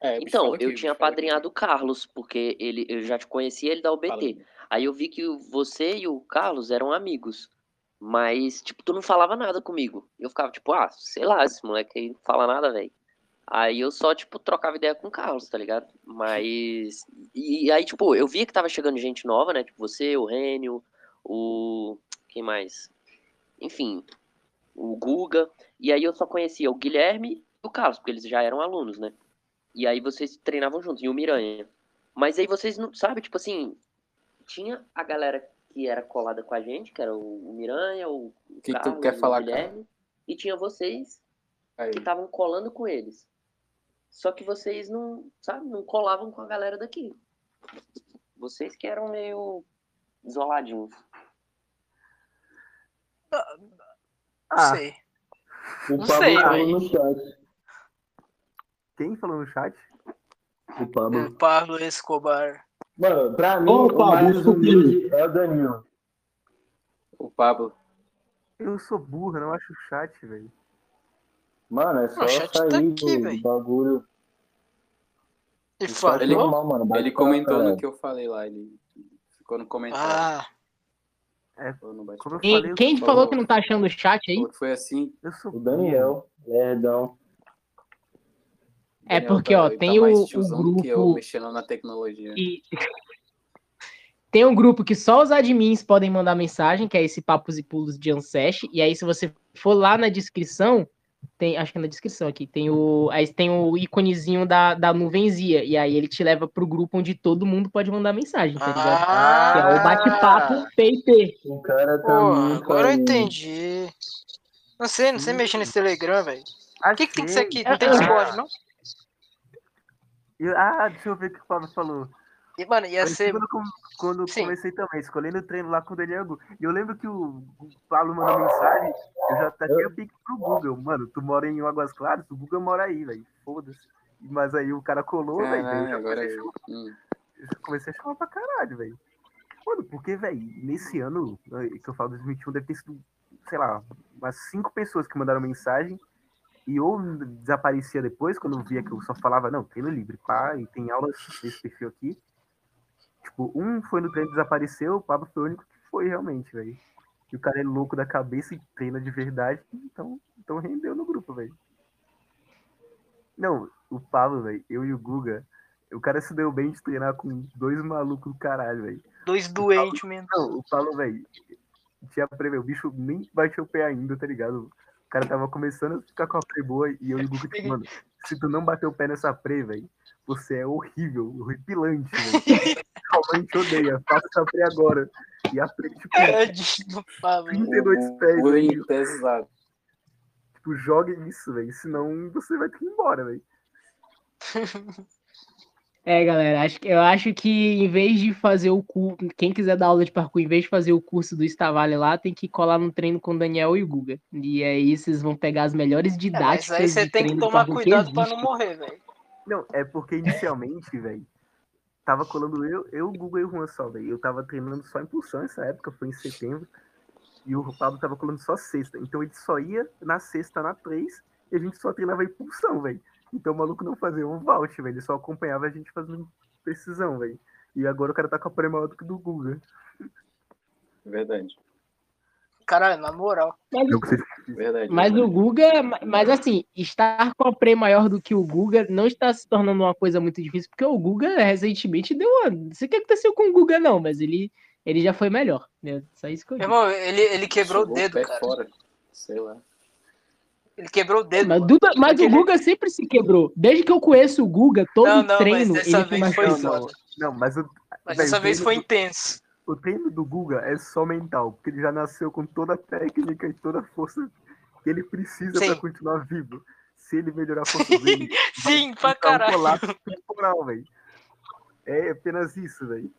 É, Então, aqui, eu tinha apadrinhado o Carlos, porque ele, eu já te conhecia ele da UBT. aí. Eu vi que você e o Carlos eram amigos. Mas, tipo, tu não falava nada comigo. Eu ficava, tipo, ah, sei lá, esse moleque aí não fala nada, velho. Aí eu só, tipo, trocava ideia com o Carlos, tá ligado? Mas. E aí, tipo, eu via que tava chegando gente nova, né? Tipo, você, o Rênio, o. Quem mais? Enfim, o Guga. E aí eu só conhecia o Guilherme e o Carlos, porque eles já eram alunos, né? E aí vocês treinavam juntos, e o Miranha. Mas aí vocês não, sabe, tipo assim, tinha a galera que era colada com a gente, que era o Miranha, o que tu Carlos, quer o falar, Guilherme, e tinha vocês Aí. que estavam colando com eles. Só que vocês não, sabe, não colavam com a galera daqui. Vocês que eram meio isoladinhos. Não Ah, sei. O Não Pablo sei, falou velho. no chat. quem falou no chat? O Pablo. Pablo Escobar. Mano, pra mim, Ô, o Pablo, mais humilde é o Danilo. O Pablo. Eu sou burro, não acho chat, velho. Mano, é só o chat tá sair aqui, do bagulho. E chat falou? é normal, mano. Ele comentou no que eu falei lá. Ele ficou no comentário. Ah, Quem, falei, quem falou burro. que não tá achando o chat aí? Falou Foi assim. Eu sou O Daniel, lerdão. É Daniel porque, tá- ó, ele tem mais o- o tiozão que eu grupo- mexendo na tecnologia. E tem um grupo que só os admins podem mandar mensagem, que é esse Papos e Pulos de Ancest. E aí, se você for lá na descrição, tem, acho que é na descrição aqui, tem o, aí tem o íconezinho da, da nuvenzia. E aí ele te leva pro grupo onde todo mundo pode mandar mensagem, tá ligado? ah, Que é o bate-papo PIP. O cara tá Pô, agora eu entendi. Não sei, não sei mexer nesse Telegram, velho. O que, que tem que ser aqui? Não tem Ah. Discord, não? Eu- ah, deixa eu ver o que o Pablo falou. E, mano, ia ser. Quando, quando comecei também, escolhendo o treino lá com o Daniel. E eu lembro que o, o Pablo mandou mensagem, eu já taquei o pique pro Google. Mano, tu mora em Águas Claras, o Google mora aí, velho. Foda-se. Mas aí o cara colou, velho. daí eu Caralho, já agora comecei, a eu. chamar- Hum. eu já comecei a chamar pra caralho, velho. Mano, porque, velho, nesse ano, né, que eu falo 2021, deve ter sido, sei lá, umas cinco pessoas que mandaram mensagem. E ou desaparecia depois, quando eu via que eu só falava, não, treino livre, pá, e tem aulas desse perfil aqui. Tipo, um foi no treino e desapareceu, o Pablo foi o único que foi realmente, velho. E o cara é louco da cabeça e treina de verdade, então, então rendeu no grupo, velho. Não, o Pablo, velho, eu e o Guga, o cara se deu bem de treinar com dois malucos do caralho, velho. Dois doentes mesmo. Não, o Paulo, velho, tinha pré, o bicho nem bateu o pé ainda, tá ligado? O cara tava começando a ficar com a pré boa e eu e o Guga, tipo, mano, se tu não bateu o pé nessa pré, velho, você é horrível, horripilante, velho. Calma, te odeia, faça essa pré agora. E a pré, tipo, do Pablo. 32 pés, Bullying velho. pesado. Tipo, joga isso, velho, senão você vai ter que ir embora, velho. É, galera, acho, que- eu acho que em vez de fazer o curso, quem quiser dar aula de parkour, em vez de fazer o curso do Estavale lá, tem que colar no treino com o Daniel e o Guga. E aí vocês vão pegar as melhores É, mas didáticas. aí você de tem que tomar cuidado pra existe. não morrer, velho. Não, é porque inicialmente, velho, tava colando eu, eu, o Google e o Juan só, velho. Eu tava treinando só impulsão nessa época, foi em setembro. E o Pablo tava colando só sexta. Então ele só ia na sexta, na 3, e a gente só treinava impulsão, velho. Então o maluco não fazia um vault, velho. Ele só acompanhava a gente fazendo precisão, velho. E agora o cara tá com a pré maior do que do Guga. Verdade. Caralho, na moral. Mas, Verdade. mas verdade. o Guga, mas assim, estar com a Prey maior do que o Guga não está se tornando uma coisa muito difícil, porque o Guga recentemente deu uma. Não sei o que aconteceu com o Guga, não, mas ele, ele já foi melhor. Né? Só isso que eu. Irmão, ele, ele quebrou o Jogou dedo, pé cara. fora. Sei lá. Ele quebrou o dedo. Mas. Duda- mas o Guga sempre se quebrou. Desde que eu conheço o Guga, todo Não, não, treino mas dessa ele vez mais foi foda. Não, mas o, Mas dessa vez foi do- intenso. O treino do Guga é só mental, porque ele já nasceu com toda a técnica e toda a força que ele precisa pra continuar vivo. Se ele melhorar a força dele, Sim, pra vai ficar um caralho. colapso temporal, velho. É apenas isso, velho.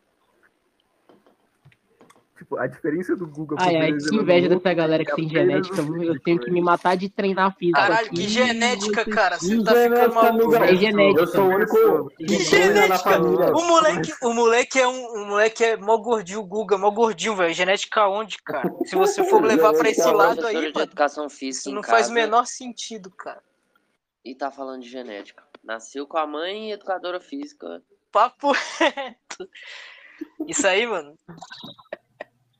Tipo, a diferença do Guga Ai, ai, que inveja do dessa galera que é tem genética. Eu tenho que me matar de treinar físico. Caralho, aqui. que genética, cara. Você Que tá ficando maluco. É genética. Eu sou o único Que genética. O moleque, o moleque é um, o moleque é mó gordinho, o Guga, mó gordinho, velho. Genética onde, cara? Se você for levar pra esse lado aí, de mano, educação física não faz o menor sentido, cara. e tá falando de genética. Nasceu com a mãe educadora física. Papo reto. Isso aí, mano.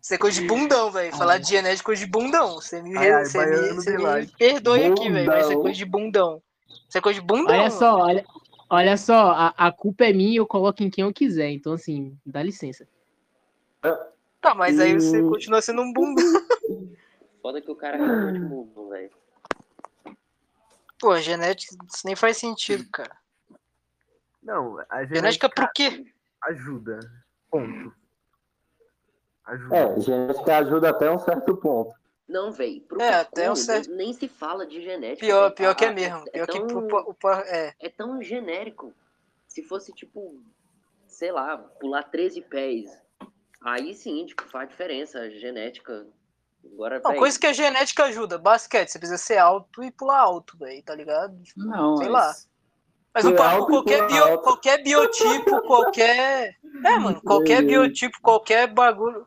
Isso é coisa de bundão, velho. Falar de genética é coisa de bundão. Você me, Ai, ai, você me, você me perdoe aqui, velho. Mas isso é Bundão. coisa de bundão. Isso é coisa de bundão. Olha mano. só, olha, olha só, a, a culpa é minha, eu coloco em quem eu quiser. Então, assim, dá licença. Tá, mas aí você Hum. continua sendo um bundão. Foda que o cara é de mundo, velho. Pô, genética, isso nem faz sentido, cara. Não, a Genética genética pro quê? ajuda. Ponto. Ajuda. É, genética ajuda até um certo ponto. Não, velho. Pro É, até um certo- nem se fala de genética. Pior, velho. pior que é Ah, mesmo. É, Pior que tão, o pa- é. é tão genérico. Se fosse, tipo, sei lá, pular 13 pés. Aí sim, tipo, faz diferença. A genética. Agora, Não, coisa que a genética ajuda. Basquete, você precisa ser alto e pular alto, velho, tá ligado? Não, Sei mas- lá. Mas o e qualquer, bio, qualquer biotipo, qualquer. É, mano, qualquer biotipo, qualquer bagulho.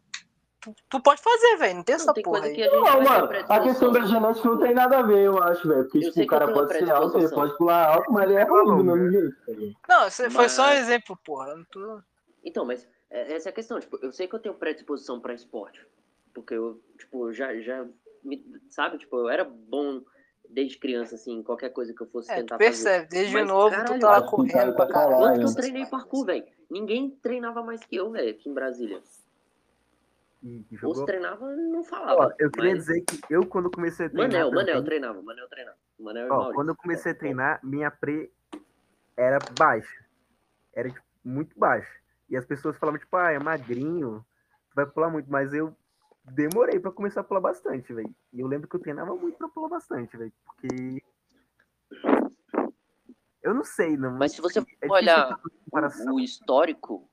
Tu, tu pode fazer, velho. Não tem essa não, tem porra coisa aí. que a gente Não, mano, a questão da genética não tem nada a ver, eu acho, velho. Porque, Eu tipo, o cara pode ser alto, ele pode pular alto, mas ele é ruim do mesmo jeito. Não, isso foi só um Mas- exemplo, porra. Não tô... Então, mas é- essa é a questão. Tipo, eu sei que eu tenho predisposição pra esporte. Porque eu, tipo, eu já, já me- sabe? Tipo, eu era bom desde criança, assim, qualquer coisa que eu fosse É, tu tentar fazer. percebe, desde Mas, novo caralho, tu tá lá correndo cara pra pra caralho. Quanto que eu treinei parkour, velho? Ninguém treinava mais que eu, velho, aqui em Brasília. E, e Os jogou. treinava não Ó, falava. eu queria mas- dizer que eu, quando comecei a treinar. Manel, Manel também, treinava, Manel treinava. Manel Ó, quando eu comecei a treinar, minha pre era baixa. Era tipo, muito baixa. E as pessoas falavam, tipo, ah, é magrinho, vai pular muito. Mas eu demorei pra começar a pular bastante, velho. E eu lembro que eu treinava muito pra pular bastante, velho. Porque. Eu não sei, não. Mas se você é olhar o histórico,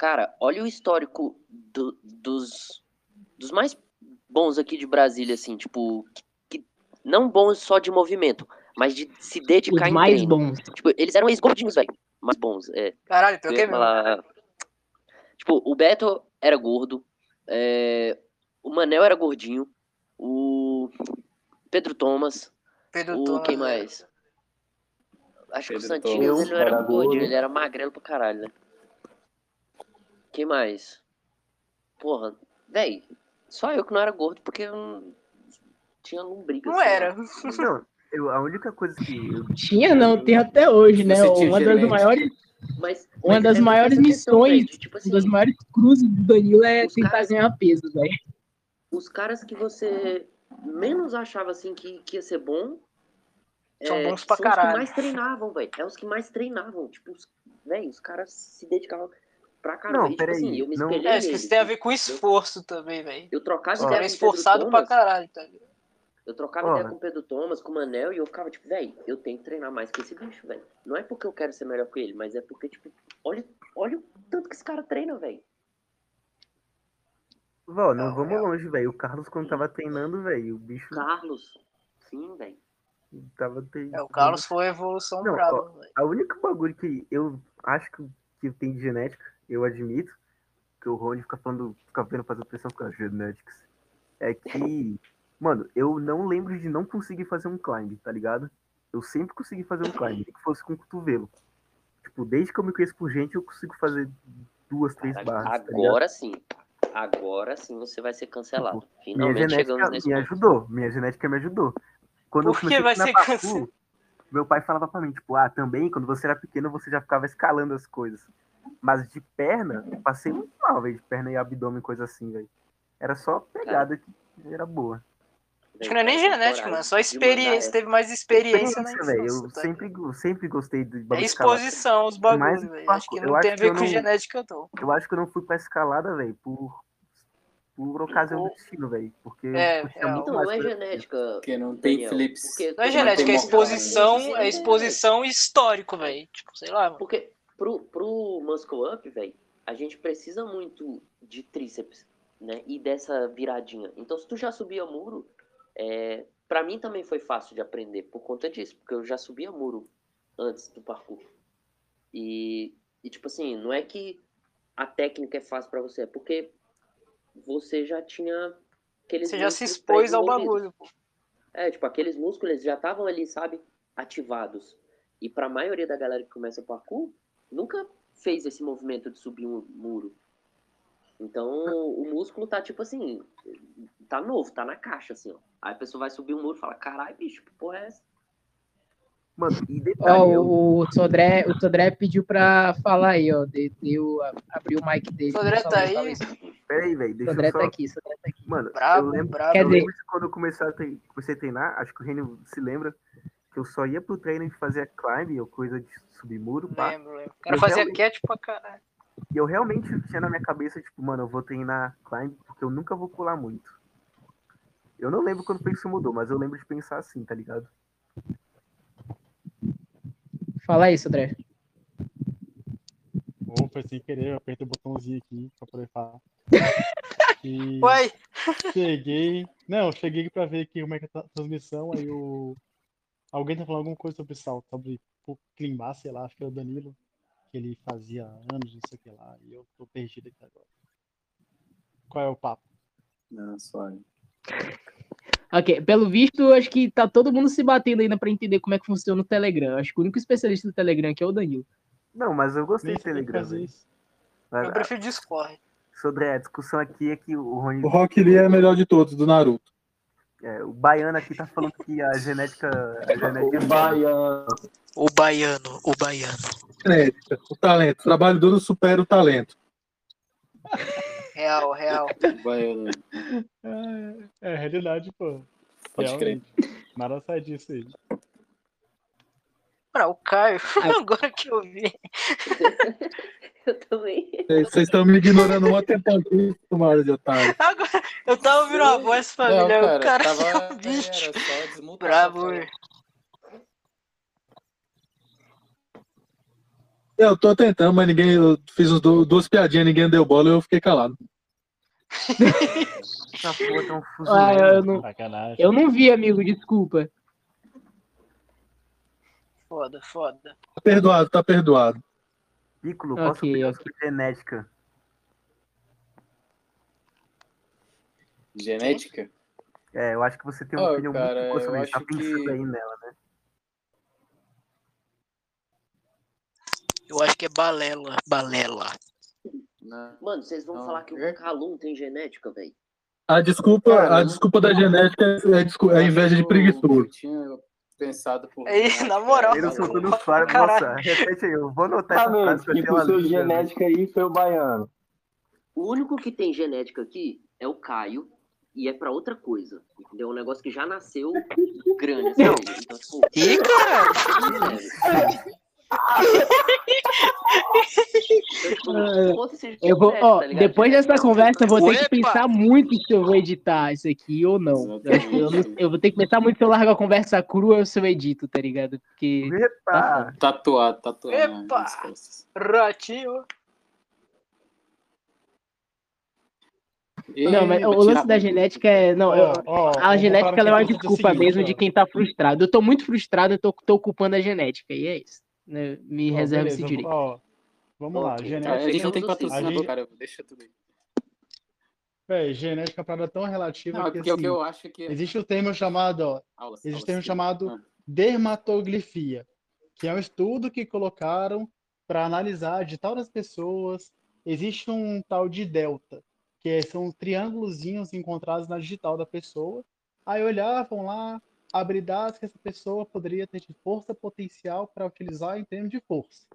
cara, olha o histórico do- dos, dos mais bons aqui de Brasília, assim, tipo, que, que- não bons só de movimento, mas de se dedicar Os em mais treino. bons. Tipo, eles eram ex-gordinhos, velho. Mais bons, é. Caralho, pior Eu que falar- Tipo, o Beto era gordo, é, o Manel era gordinho, o Pedro Thomas, Pedro o Thomas, quem é. mais? Acho que o Pedro Santinho Thomas. ele não era gordo. ele era magrelo pra caralho, né? Quem mais? Porra, véi, só eu que não era gordo porque eu não tinha lombriga. Não lá. era. Não, eu, a única coisa que eu Tinha, não, tem até hoje, né? Uma das genética. maiores, Mas, uma mas das é maiores questão, missões, de, tipo uma assim, das maiores cruzes do Danilo é Os tentar caras- ganhar peso, velho. os caras que você menos achava assim que, que ia ser bom São é, bons pra são os caralho. que mais treinavam, velho. É os que mais treinavam. Tipo, os, véi, os caras se dedicavam pra caramba. Não, E, tipo assim, eu me não- espelhei É, isso que isso tem a ver com esforço também, velho. Eu trocava ideia Era com o esforçado Pedro pra Thomas, caralho, tá ligado? Eu trocava Ó. ideia com o Pedro Thomas, com o Manel, e eu ficava tipo, velho, eu tenho que treinar mais que esse bicho, velho. Não é porque eu quero ser melhor que ele, mas é porque, tipo, olha, olha o tanto que esse cara treina, velho. Vó, não Não, vamos real. longe, velho. O Carlos, quando tava treinando, velho, o bicho Carlos. Sim, velho. tava treinando. É, o Carlos foi a evolução Não, brava, velho. A única bagulho que eu acho que, que tem de genética, eu admito, que o Rony fica falando, fica vendo fazer pressão com as genéticas. é que, mano, eu não lembro de não conseguir fazer um climb, tá ligado? Eu sempre consegui fazer um climb, nem que fosse com o cotovelo. Tipo, desde que eu me conheço por gente, eu consigo fazer duas, três Caralho, barras. tá agora sim. Agora sim você vai ser cancelado. Minha Finalmente chegamos genética nesse me ponto. ajudou, minha genética me ajudou. Quando eu Por comecei a vai ser cancelado? meu pai falava pra mim, tipo, ah, também, quando você era pequeno, você já ficava escalando as coisas. Mas de perna, eu passei muito mal, velho, de perna e abdômen, coisa assim, velho. Era só pegada que era boa. Acho que não é nem genética, mano. É só experiência. Teve mais experiência na velho. infância. Eu tá sempre, sempre gostei de É bagulho de escalada. exposição, os bagulhos, velho. Acho que não Eu tem a ver com não- genética, não. Eu acho que eu não fui pra escalada, velho, por, por ocasião do destino, velho. Porque É, real. muito Então, mais não é genética. Porque não tem Daniel, flips. porque- Não é Não genética, é exposição, moral. é exposição e histórico, velho. Tipo, sei lá, mano. Porque pro, pro Muscle Up, velho, a gente precisa muito de tríceps, né? E dessa viradinha. Então, se tu já subia muro, é, para mim também foi fácil de aprender por conta disso, porque eu já subia muro antes do parkour. E, e tipo assim, não é que a técnica é fácil pra você, é porque você já tinha aqueles Você já se expôs ao bagulho. É, tipo, aqueles músculos já estavam ali, sabe, ativados. E pra maioria da galera que começa parkour, nunca fez esse movimento de subir um muro. Então, o músculo tá tipo assim, tá novo, tá na caixa, assim, ó. Aí a pessoa vai subir um muro e fala, caralho, bicho, que porra é essa? Mano, e detalhe, eu, o, o Sodré, o Sodré pediu pra falar aí, ó. de- Deu, abriu o mic dele. Sodré tá aí? Peraí, velho, deixa Sodré eu só... tá aqui, Sodré tá aqui. Mano, Brabo, eu lembro. Quer eu lembro quando eu comecei a, tre- comecei a treinar, acho que o Renio se lembra, que eu só ia pro treino e fazia climb ou coisa de subir muro, pá. Lembro, lembro. O cara Eu fazia realmente- cat pra caralho. E eu realmente tinha na minha cabeça, tipo, mano, eu vou treinar climb porque eu nunca vou pular muito. Eu não lembro quando isso mudou, mas eu lembro de pensar assim, tá ligado? Fala Sodré. Ou foi sem querer, eu apertei o botãozinho aqui pra poder falar. E Uai, cheguei. Não, eu cheguei pra ver aqui como é que tá a transmissão, aí o. Alguém tá falando alguma coisa sobre salto, sobre pô, climbar, sei lá, acho que é o Danilo, que ele fazia anos, não sei o que lá, e eu tô perdido aqui agora. Qual é o papo? Não, suave. Ok, pelo visto, acho que tá todo mundo se batendo ainda pra entender como é que funciona o Telegram. Acho que o único especialista do Telegram aqui é o Danilo. Não, mas eu gostei como Telegram, fazer velho. isso. Mas, eu prefiro Discord. Sodré, a discussão aqui é que o Rony, O Rock Lee é o melhor de todos, do Naruto. É, o baiano aqui tá falando que a genética, a genética O baiano. O baiano, o baiano. Genética, o talento. O trabalho duro supera o talento. Real, real. Baiano. É, é realidade, pô. Pode crer. Nada sai disso aí. O Caio, agora que eu vi. Eu também. Vocês estão me ignorando um tempão aqui, tomara de otário. Agora, eu tava ouvindo a voz família, Não, o cara tava. é um bicho. Era. Bravo. Eu tô tentando, mas ninguém. Eu fiz uns du- duas piadinhas, ninguém deu bola e eu fiquei calado. essa porra tá um Ah, eu não, Sacanagem. eu não vi, amigo, desculpa. Foda, foda. Tá perdoado, tá perdoado. Piccolo, posso Ok, opinar ok. sobre genética? Genética? É, eu acho que você tem uma Ó, opinião cara, muito boa sobre isso. Tá acho pensando que- aí nela, né? Eu acho que é balela, balela. Não. Mano, vocês vão Não, falar que é- o Calum tem genética, velho. A desculpa, Cara, a desculpa da genética é, descu- é inveja de preguiçoso. Eu tinha pensado por. É isso, na moral. Ele Tá soltou no. Nossa, repete aí, eu vou anotar essa frase Exatamente, pra tipo, seu né? genética aí foi o baiano. O único que tem genética aqui é o Caio. E é pra outra coisa. Entendeu? Um negócio que já nasceu grande. Assim, então, tipo, Ih, caralho. tipo, Eu vou, ó, tá depois dessa conversa, eu vou ter que Epa! pensar muito se eu vou editar isso aqui ou não. Eu, eu, vou ter que pensar muito se eu largo a conversa crua ou se eu edito, tá ligado? Porque. Epa! Tatuado, tatuado. Epa! nas costas. Ratinho. Não, mas o lance da genética é. Não, eu- Ó, ó, a genética é uma desculpa mesmo de quem tá frustrado. Eu tô muito frustrado, eu tô, tô culpando a genética, e é isso. Né? Me Ó, reserva beleza, esse direito. ó, vamos lá, Ok, Ah, genética. a gente não tem patrocinador, ciclo. cara. Deixa tudo aí. Véi, genética é uma parada tão relativa Não, que porque assim, que eu acho é que. existe o termo chamado, ó, Aulas, existe aulas, um termo sim. chamado Ah. dermatoglifia, que é um estudo que colocaram para analisar de tal das pessoas. Existe um tal de delta, que são triângulozinhos encontrados na digital da pessoa. Aí olhavam lá habilidades que essa pessoa poderia ter de força potencial para utilizar em treino de força.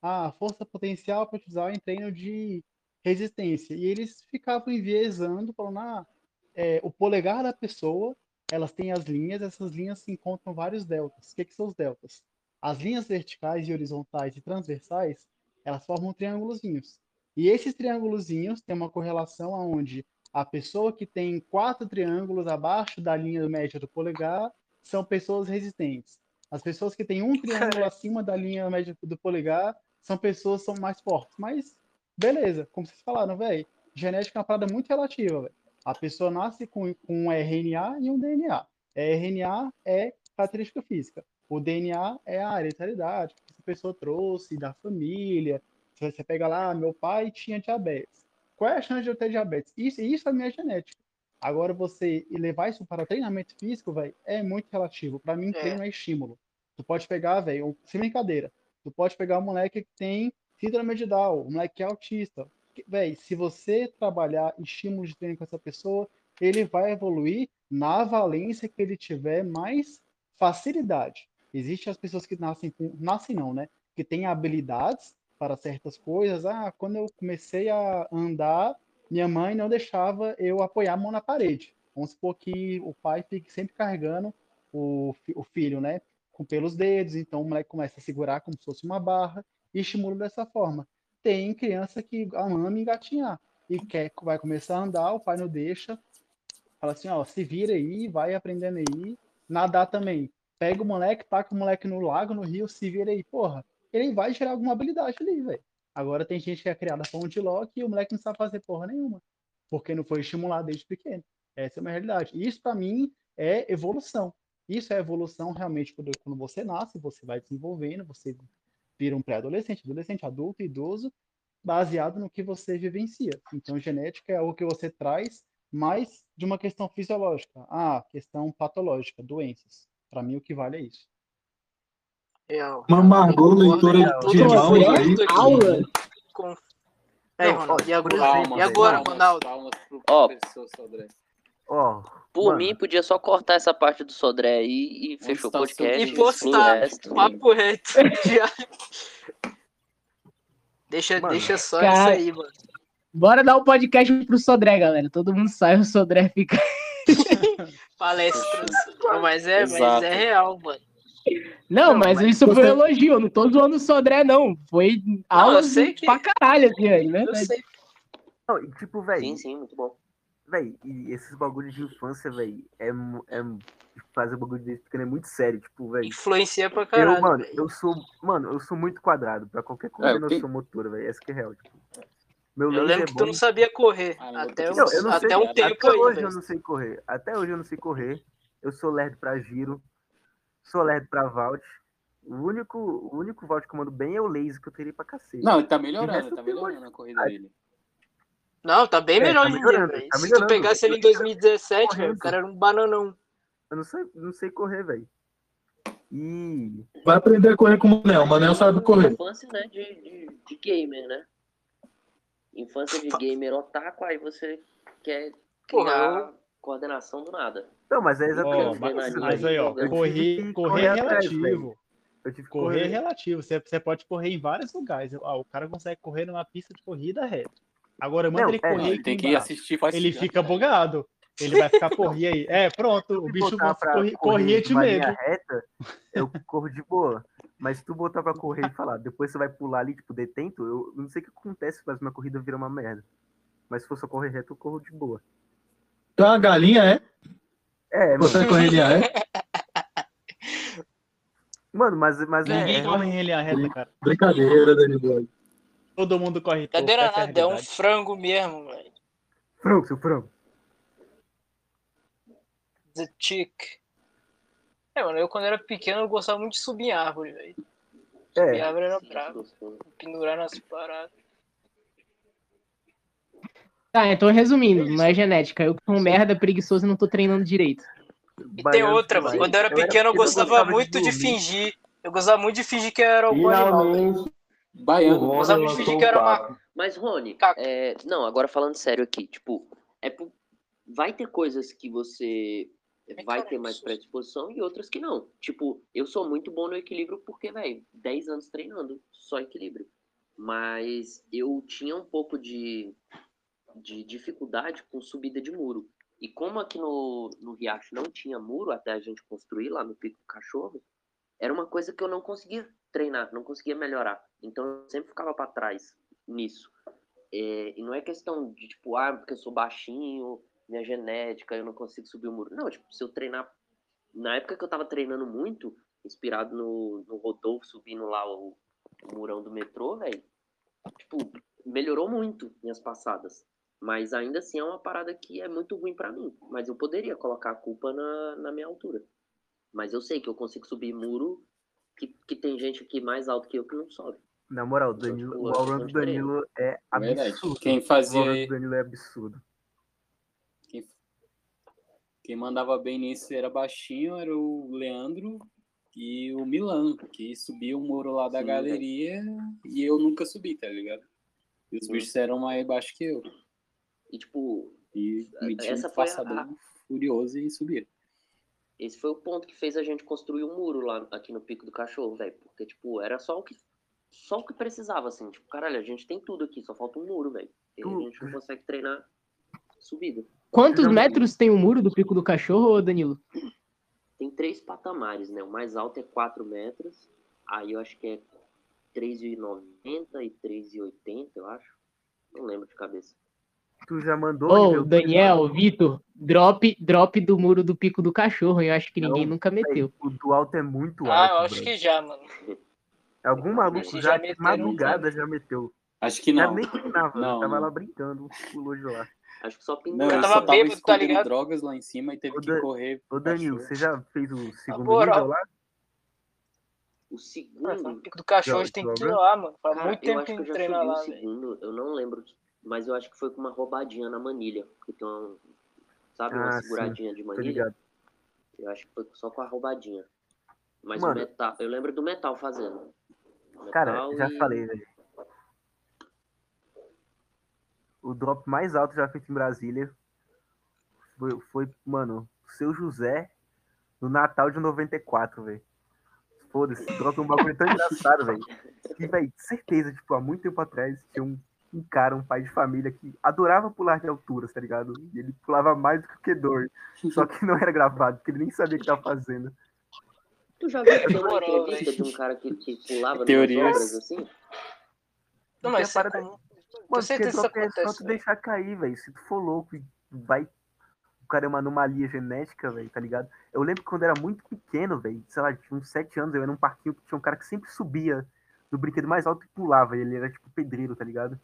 Ah, força potencial para utilizar em treino de resistência. E eles ficavam enviesando, falando, ah, é, o polegar da pessoa elas têm as linhas, essas linhas se encontram vários deltas. O que, que são os deltas? As linhas verticais e horizontais e transversais, elas formam triângulozinhos. E esses triângulozinhos têm uma correlação aonde a pessoa que tem quatro triângulos abaixo da linha média do polegar são pessoas resistentes. As pessoas que têm um triângulo acima da linha média do polegar são pessoas que são mais fortes. Mas, beleza, como vocês falaram, velho, genética é uma parada muito relativa, velho. A pessoa nasce com, com um RNA e um DNA. RNA é característica física. O DNA é a hereditariedade que essa pessoa trouxe da família. Se você pega lá, meu pai tinha diabetes. Qual é a chance de eu ter diabetes? Isso, isso é minha genética. Agora, você levar isso para treinamento físico, velho, é muito relativo. Para mim, É. treino é estímulo. Tu pode pegar, velho, sem brincadeira, tu pode pegar um moleque que tem síndrome de Down, um moleque que é autista. Véi, se você trabalhar estímulo de treino com essa pessoa, ele vai evoluir na valência que ele tiver mais facilidade. Existem as pessoas que nascem com, nascem não, né? Que têm habilidades para certas coisas. Ah, quando eu comecei a andar, minha mãe não deixava eu apoiar a mão na parede. Vamos supor que o pai fique sempre carregando o, o filho, né? Com pelos dedos, então o moleque começa a segurar como se fosse uma barra e estimula dessa forma. Tem criança que ama engatinhar e quer, vai começar a andar, o pai não deixa, fala assim, ó, se vira aí, vai aprendendo aí, nadar também. Pega o moleque, taca o moleque no lago, no rio, se vira aí, porra. Ele vai gerar alguma habilidade ali, velho. Agora tem gente que é criada com de lock e o moleque não sabe fazer porra nenhuma, porque não foi estimulado desde pequeno. Essa é uma realidade. Isso para mim é evolução. Isso é evolução realmente quando, você nasce, você vai desenvolvendo, você vira um pré-adolescente, adolescente, adulto, idoso, baseado no que você vivencia. Então, genética é algo que você traz mais de uma questão fisiológica. Ah, questão patológica, doenças. Para mim, o que vale é isso. Eu, Uma amargou leitura Concordo de aí. aqui. Aula. Com... É, Não, e agora? Palmas, e agora, Ronaldo? Ó. Ó, Por Mano. mim, podia só cortar essa parte do Sodré aí e fechou o podcast. E postar, resto. papo reto. Deixa, Mano. deixa só Cara, isso aí, mano. Bora dar um podcast pro Sodré, galera. Todo mundo sai, o Sodré fica. Palestras. Não, mas é, mas Exato. é real, mano. Não, Não, mas, mas isso foi você- um elogio. Eu não tô zoando o Sodré, não. Foi aulas sei que- pra caralho, assim, aí, né? Eu sei. não, e tipo, velho, Sim, sim, muito bom. velho, e esses bagulhos de infância, velho, é, é fazer bagulho desse pequeno é muito sério, tipo, velho. Influencia pra Eu, caralho. mano, velho. eu sou, mano, eu sou muito quadrado pra qualquer É, coordenação tem- motora, velho. Essa que é real, tipo. Meu Eu lembro é que tu bom. não sabia correr. Ah, não, até eu Não, eu não até sei, um tempo até aí, hoje velho. eu não sei correr. Até hoje eu não sei correr. Eu sou lerdo pra giro. Sou lerdo pra vault. O único, o único vault que eu mando bem é o laser que eu teria pra cacete. Não, ele tá melhorando, ele tá melhorando a corrida Ah, dele. Não, tá bem É, melhor tá em dia, melhorando, velho. tá Se tu melhorando. pegasse ele em 2017, velho, o cara era um bananão. Eu não sei, não sei correr, velho. E. Vai aprender a correr com o Manel. O Manel sabe correr. Infância, né, de, de, de gamer, né? Infância de gamer otaku, aí você quer Porra, criar coordenação do nada. Não, mas é exatamente mas- isso, mas aí, ó, correr, correr correr é relativo. Eu tive que Correr é correr. relativo. Você, você pode correr em vários lugares. Ah, o cara consegue correr numa pista de corrida reta. Agora, manda Não, ele é, correr Ele tem que embaixo. assistir faz Ele fica bugado. Ele vai ficar, e aí? É, pronto, o bicho correr corria de numa medo. reta, eu corro de boa. Mas se tu botar pra correr e falar, depois você vai pular ali, tipo, detento, eu não sei o que acontece, mas minha corrida vira uma merda. Mas se for só correr reto, eu corro de boa. Tu é uma galinha, é? É, mano. Você é correria, é? Mano, mas, mas é, Ninguém é corre em linha reta, cara. Brincadeira, Danny Boy. Todo mundo corre torto, Cadeira essa é a nada, é um realidade. frango mesmo, velho. frango, seu frango. The chick. É, mano, eu quando era pequeno eu gostava muito de subir em árvore, velho. Subir em É, árvore era gostoso. Pendurar nas paradas. Tá, então resumindo, não é genética. Eu que sou um merda, preguiçoso e não tô treinando direito. E tem outra, mano. Quando eu era Eu pequeno, eu eu gostava de muito de fingir. Eu gostava muito de fingir que eu era algum animal. Baiano. Rony Gostava de lançou fingir que era uma-. Mas, Rony, é, não, agora falando sério aqui, tipo, é por- vai ter coisas que você vai cara, ter mais predisposição e outras que não. Tipo, eu sou muito bom no equilíbrio porque, velho, 10 anos treinando, só equilíbrio. Mas eu tinha um pouco de, de dificuldade com subida de muro. E como aqui no, no Riacho não tinha muro até a gente construir lá no Pico do Cachorro, era uma coisa que eu não conseguia treinar, não conseguia melhorar. Então eu sempre ficava para trás nisso. É, e não é questão de tipo, ah, porque eu sou baixinho, minha genética, eu não consigo subir o muro. Não, tipo, se eu treinar. Na época que eu tava treinando muito, inspirado no, no Rodolfo subindo lá o, o murão do metrô, velho, tipo, melhorou muito minhas passadas. Mas ainda assim é uma parada que é muito ruim pra mim. Mas eu poderia colocar a culpa na, na minha altura. Mas eu sei que eu consigo subir muro que, que tem gente aqui mais alto que eu que não sobe. Na moral, o Então, Danilo, tipo, o Aurora não do Danilo é É verdade. absurdo. Quem O fazia. Aurora do Danilo é absurdo. Quem, quem mandava bem nisso era baixinho, era o Leandro e o Milano, que subia o muro lá da Sim, galeria e eu nunca subi, tá ligado? E os bichos eram mais baixos que eu. E tipo, E metia Essa um foi a- furioso e subia. Esse foi o ponto que fez a gente construir um muro lá aqui no Pico do Cachorro, velho. Porque, tipo, era só o que só o que precisava, assim. Tipo, caralho, a gente tem tudo aqui, só falta um muro, velho. E a gente não consegue treinar subida. Quantos Não. metros tem o muro do Pico do Cachorro, Danilo? Tem três patamares, né? O mais alto é 4 metros. Aí eu acho que é 3,90 e 3,80, eu acho. Não lembro de cabeça. Tu já mandou? Ô, nível Daniel, Vitor, drop, drop do muro do Pico do Cachorro. Eu acho que ninguém Não, nunca meteu. O do alto é muito Ah, alto. eu acho brother. que já, mano. Algum maluco já, já de madrugada já meteu. Acho que Já não. nem treinava, Não, tava não. lá brincando, pulou de lá. Acho que só Não, pendurado. ele tava só tava bêbado, tá ligado? drogas lá em cima e teve Ô, que Dan- correr. Ô Danilo, você já fez o segundo moral. nível lá? O Mano, segundo. Pico do cachorro, a Já- gente tem que lá, mano. Faz muito eu tempo que eu não já treina lá, o segundo, eu não lembro, mas eu acho que foi com uma roubadinha na manilha. Que tem uma, sabe, uma Ah, sim, seguradinha de Tô manilha? Eu acho que foi só com a roubadinha. Mas Mano. o metal, eu lembro do metal fazendo. Cara, Metal já e- falei, velho. O drop mais alto já feito em Brasília foi, foi mano, o seu José no Natal de 94, velho. Foda-se, drop é um bagulho tão engraçado, velho. Que, velho, certeza, tipo, há muito tempo atrás tinha um, um cara, um pai de família que adorava pular de alturas, tá ligado? E ele pulava mais do que o Kedor. Só que não era gravado, porque ele nem sabia o que tava fazendo. Tu já viu tem uma entrevista de um cara que, que pulava nas Teorias. obras assim? Não, mas a isso é. Mano, Com certeza isso é só acontece, tu velho. deixar cair, velho. Se tu for louco e vai. O cara é uma anomalia genética, velho, tá ligado? Eu lembro que quando era muito pequeno, velho, sei lá, tinha uns 7 anos, eu ia num parquinho que tinha um cara que sempre subia no brinquedo mais alto e pulava. E ele era tipo pedreiro, tá ligado?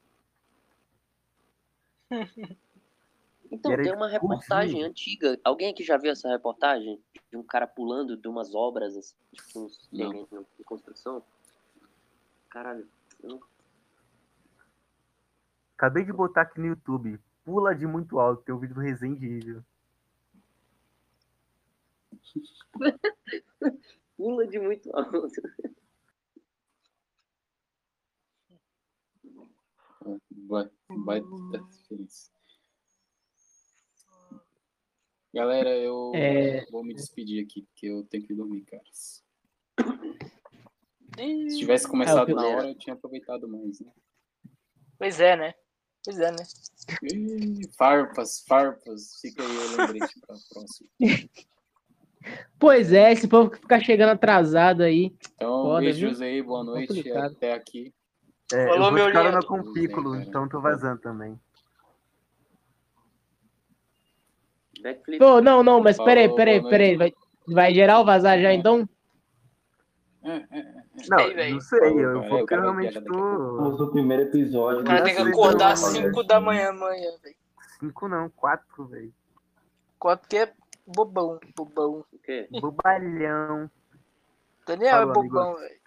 Então, tem uma reportagem antiga. Alguém aqui já viu essa reportagem? De um cara pulando de umas obras, assim, tipo, uns terrenos de construção? Caralho, eu Acabei de botar aqui no YouTube. Pula de muito alto. Tem um vídeo do Resende Evil. pula de muito alto. Vai, vai dar diferença. Galera, eu É. vou me despedir aqui, porque eu tenho que dormir, caras. Se tivesse começado É, na hora, eu tinha aproveitado mais, né? Pois é, né? Pois é, né? Ih, farpas, farpas. Fica aí o lembrete pra próxima. Pois é, esse povo que ficar chegando atrasado aí. Então, Foda, beijos aí, boa noite. Complicado. Até aqui. É, Falou, eu vou meu carona com o Piccolo, bem, então tô vazando também. Backflip. Pô, não, não, mas peraí, Falou, peraí, peraí. Vai, vai geral vazar já então? É, é, é. Não, Sei, não sei, eu Cara, vou eu porque eu realmente tô. O primeiro episódio. O cara tem que acordar às então, 5 da manhã amanhã, velho. Cinco não, quatro, velho. Quatro que é bobão, bobão. O quê? Bobalhão. Daniel Fala, é bobão, velho.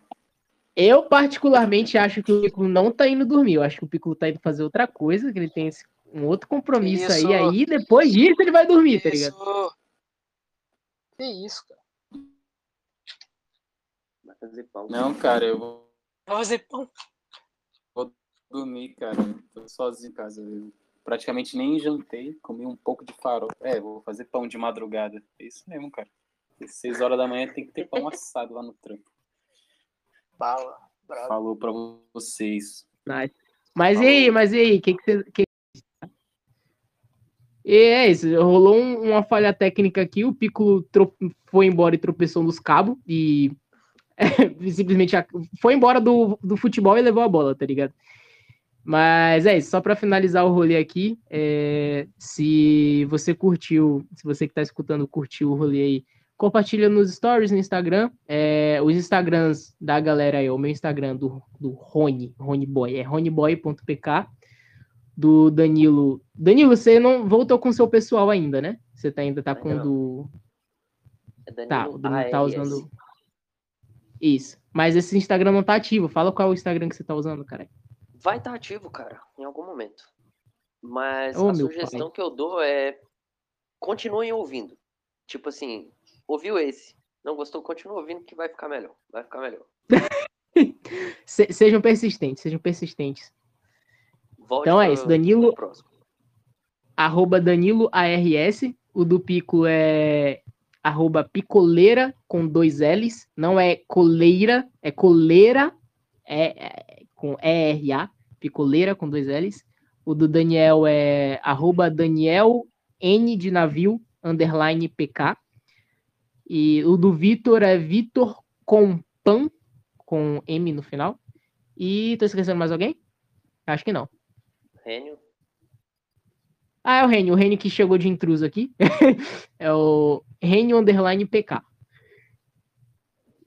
Eu, particularmente, acho que o Piccolo não tá indo dormir. Eu acho que o Piccolo tá indo fazer outra coisa, que ele tem esse, um outro compromisso Isso. aí, aí depois disso ele vai dormir, tá ligado? Isso. Que isso, cara. Vai fazer pão. Não, cara, eu vou Vai fazer pão. dormir, cara. Tô sozinho em casa. Eu praticamente nem jantei, comi um pouco de farofa. É, vou fazer pão de madrugada. É isso mesmo, cara. Às seis horas da manhã tem que ter pão assado lá no trampo. Bala. Bravo. Falou pra vocês. Nice. Mas e aí, mas e aí, que que você. Que... E é isso, rolou um- uma falha técnica aqui, o Piccolo foi embora e tropeçou nos cabos e simplesmente foi embora do, do futebol e levou a bola, tá ligado? Mas é isso, só pra finalizar o rolê aqui, é, se você curtiu, se você que tá escutando curtiu o rolê aí, compartilha nos stories no Instagram, é, os Instagrams da galera aí, o meu Instagram do, do Rony, Rony Boy, é ronyboy.pk, do Danilo. Danilo, você não voltou com seu pessoal ainda, né? Você tá, ainda tá com o do. É Danilo Tá, o Danilo tá usando. Isso. Mas esse Instagram não tá ativo. Fala qual é o Instagram que você tá usando, cara. Vai estar ativo, cara, em algum momento. Mas Ô, a sugestão que eu dou é continuem ouvindo. Tipo assim, ouviu esse, não gostou, continua ouvindo que vai ficar melhor. Vai ficar melhor. Se- sejam persistentes, sejam persistentes. Volte Então é isso, Danilo-. Arroba Danilo ARS. O do Pico é arroba picoleira com dois L's. Não é coleira, é coleira é, é, com ERA. Picoleira com dois L's. O do Daniel é arroba Daniel N de navio, underline PK. E o do Vitor é Vitor Compan, com M no final. E tô esquecendo mais alguém? Acho que não. Rênio, Ah, é o Renio, o Renio que chegou de intruso aqui. é o Renio Underline PK.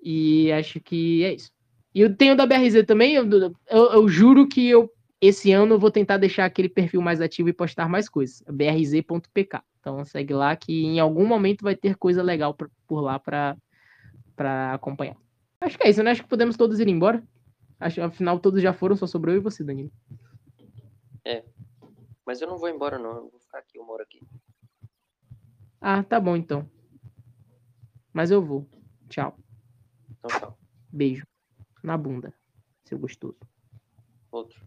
E acho que é isso. E eu tenho da BRZ também, eu, eu- eu juro que eu esse ano eu vou tentar deixar aquele perfil mais ativo e postar mais coisas. brz.pk. Então segue lá que em algum momento vai ter coisa legal por, por lá pra acompanhar. Acho que é isso, né? Acho que podemos todos ir embora. Acho, afinal, todos já foram, só sobrou eu e você, Danilo. mas eu não vou embora não, eu vou ficar aqui, eu moro aqui. Ah, tá bom então. Mas eu vou. Tchau. Então tchau. Beijo. Na bunda, seu gostoso. Outro.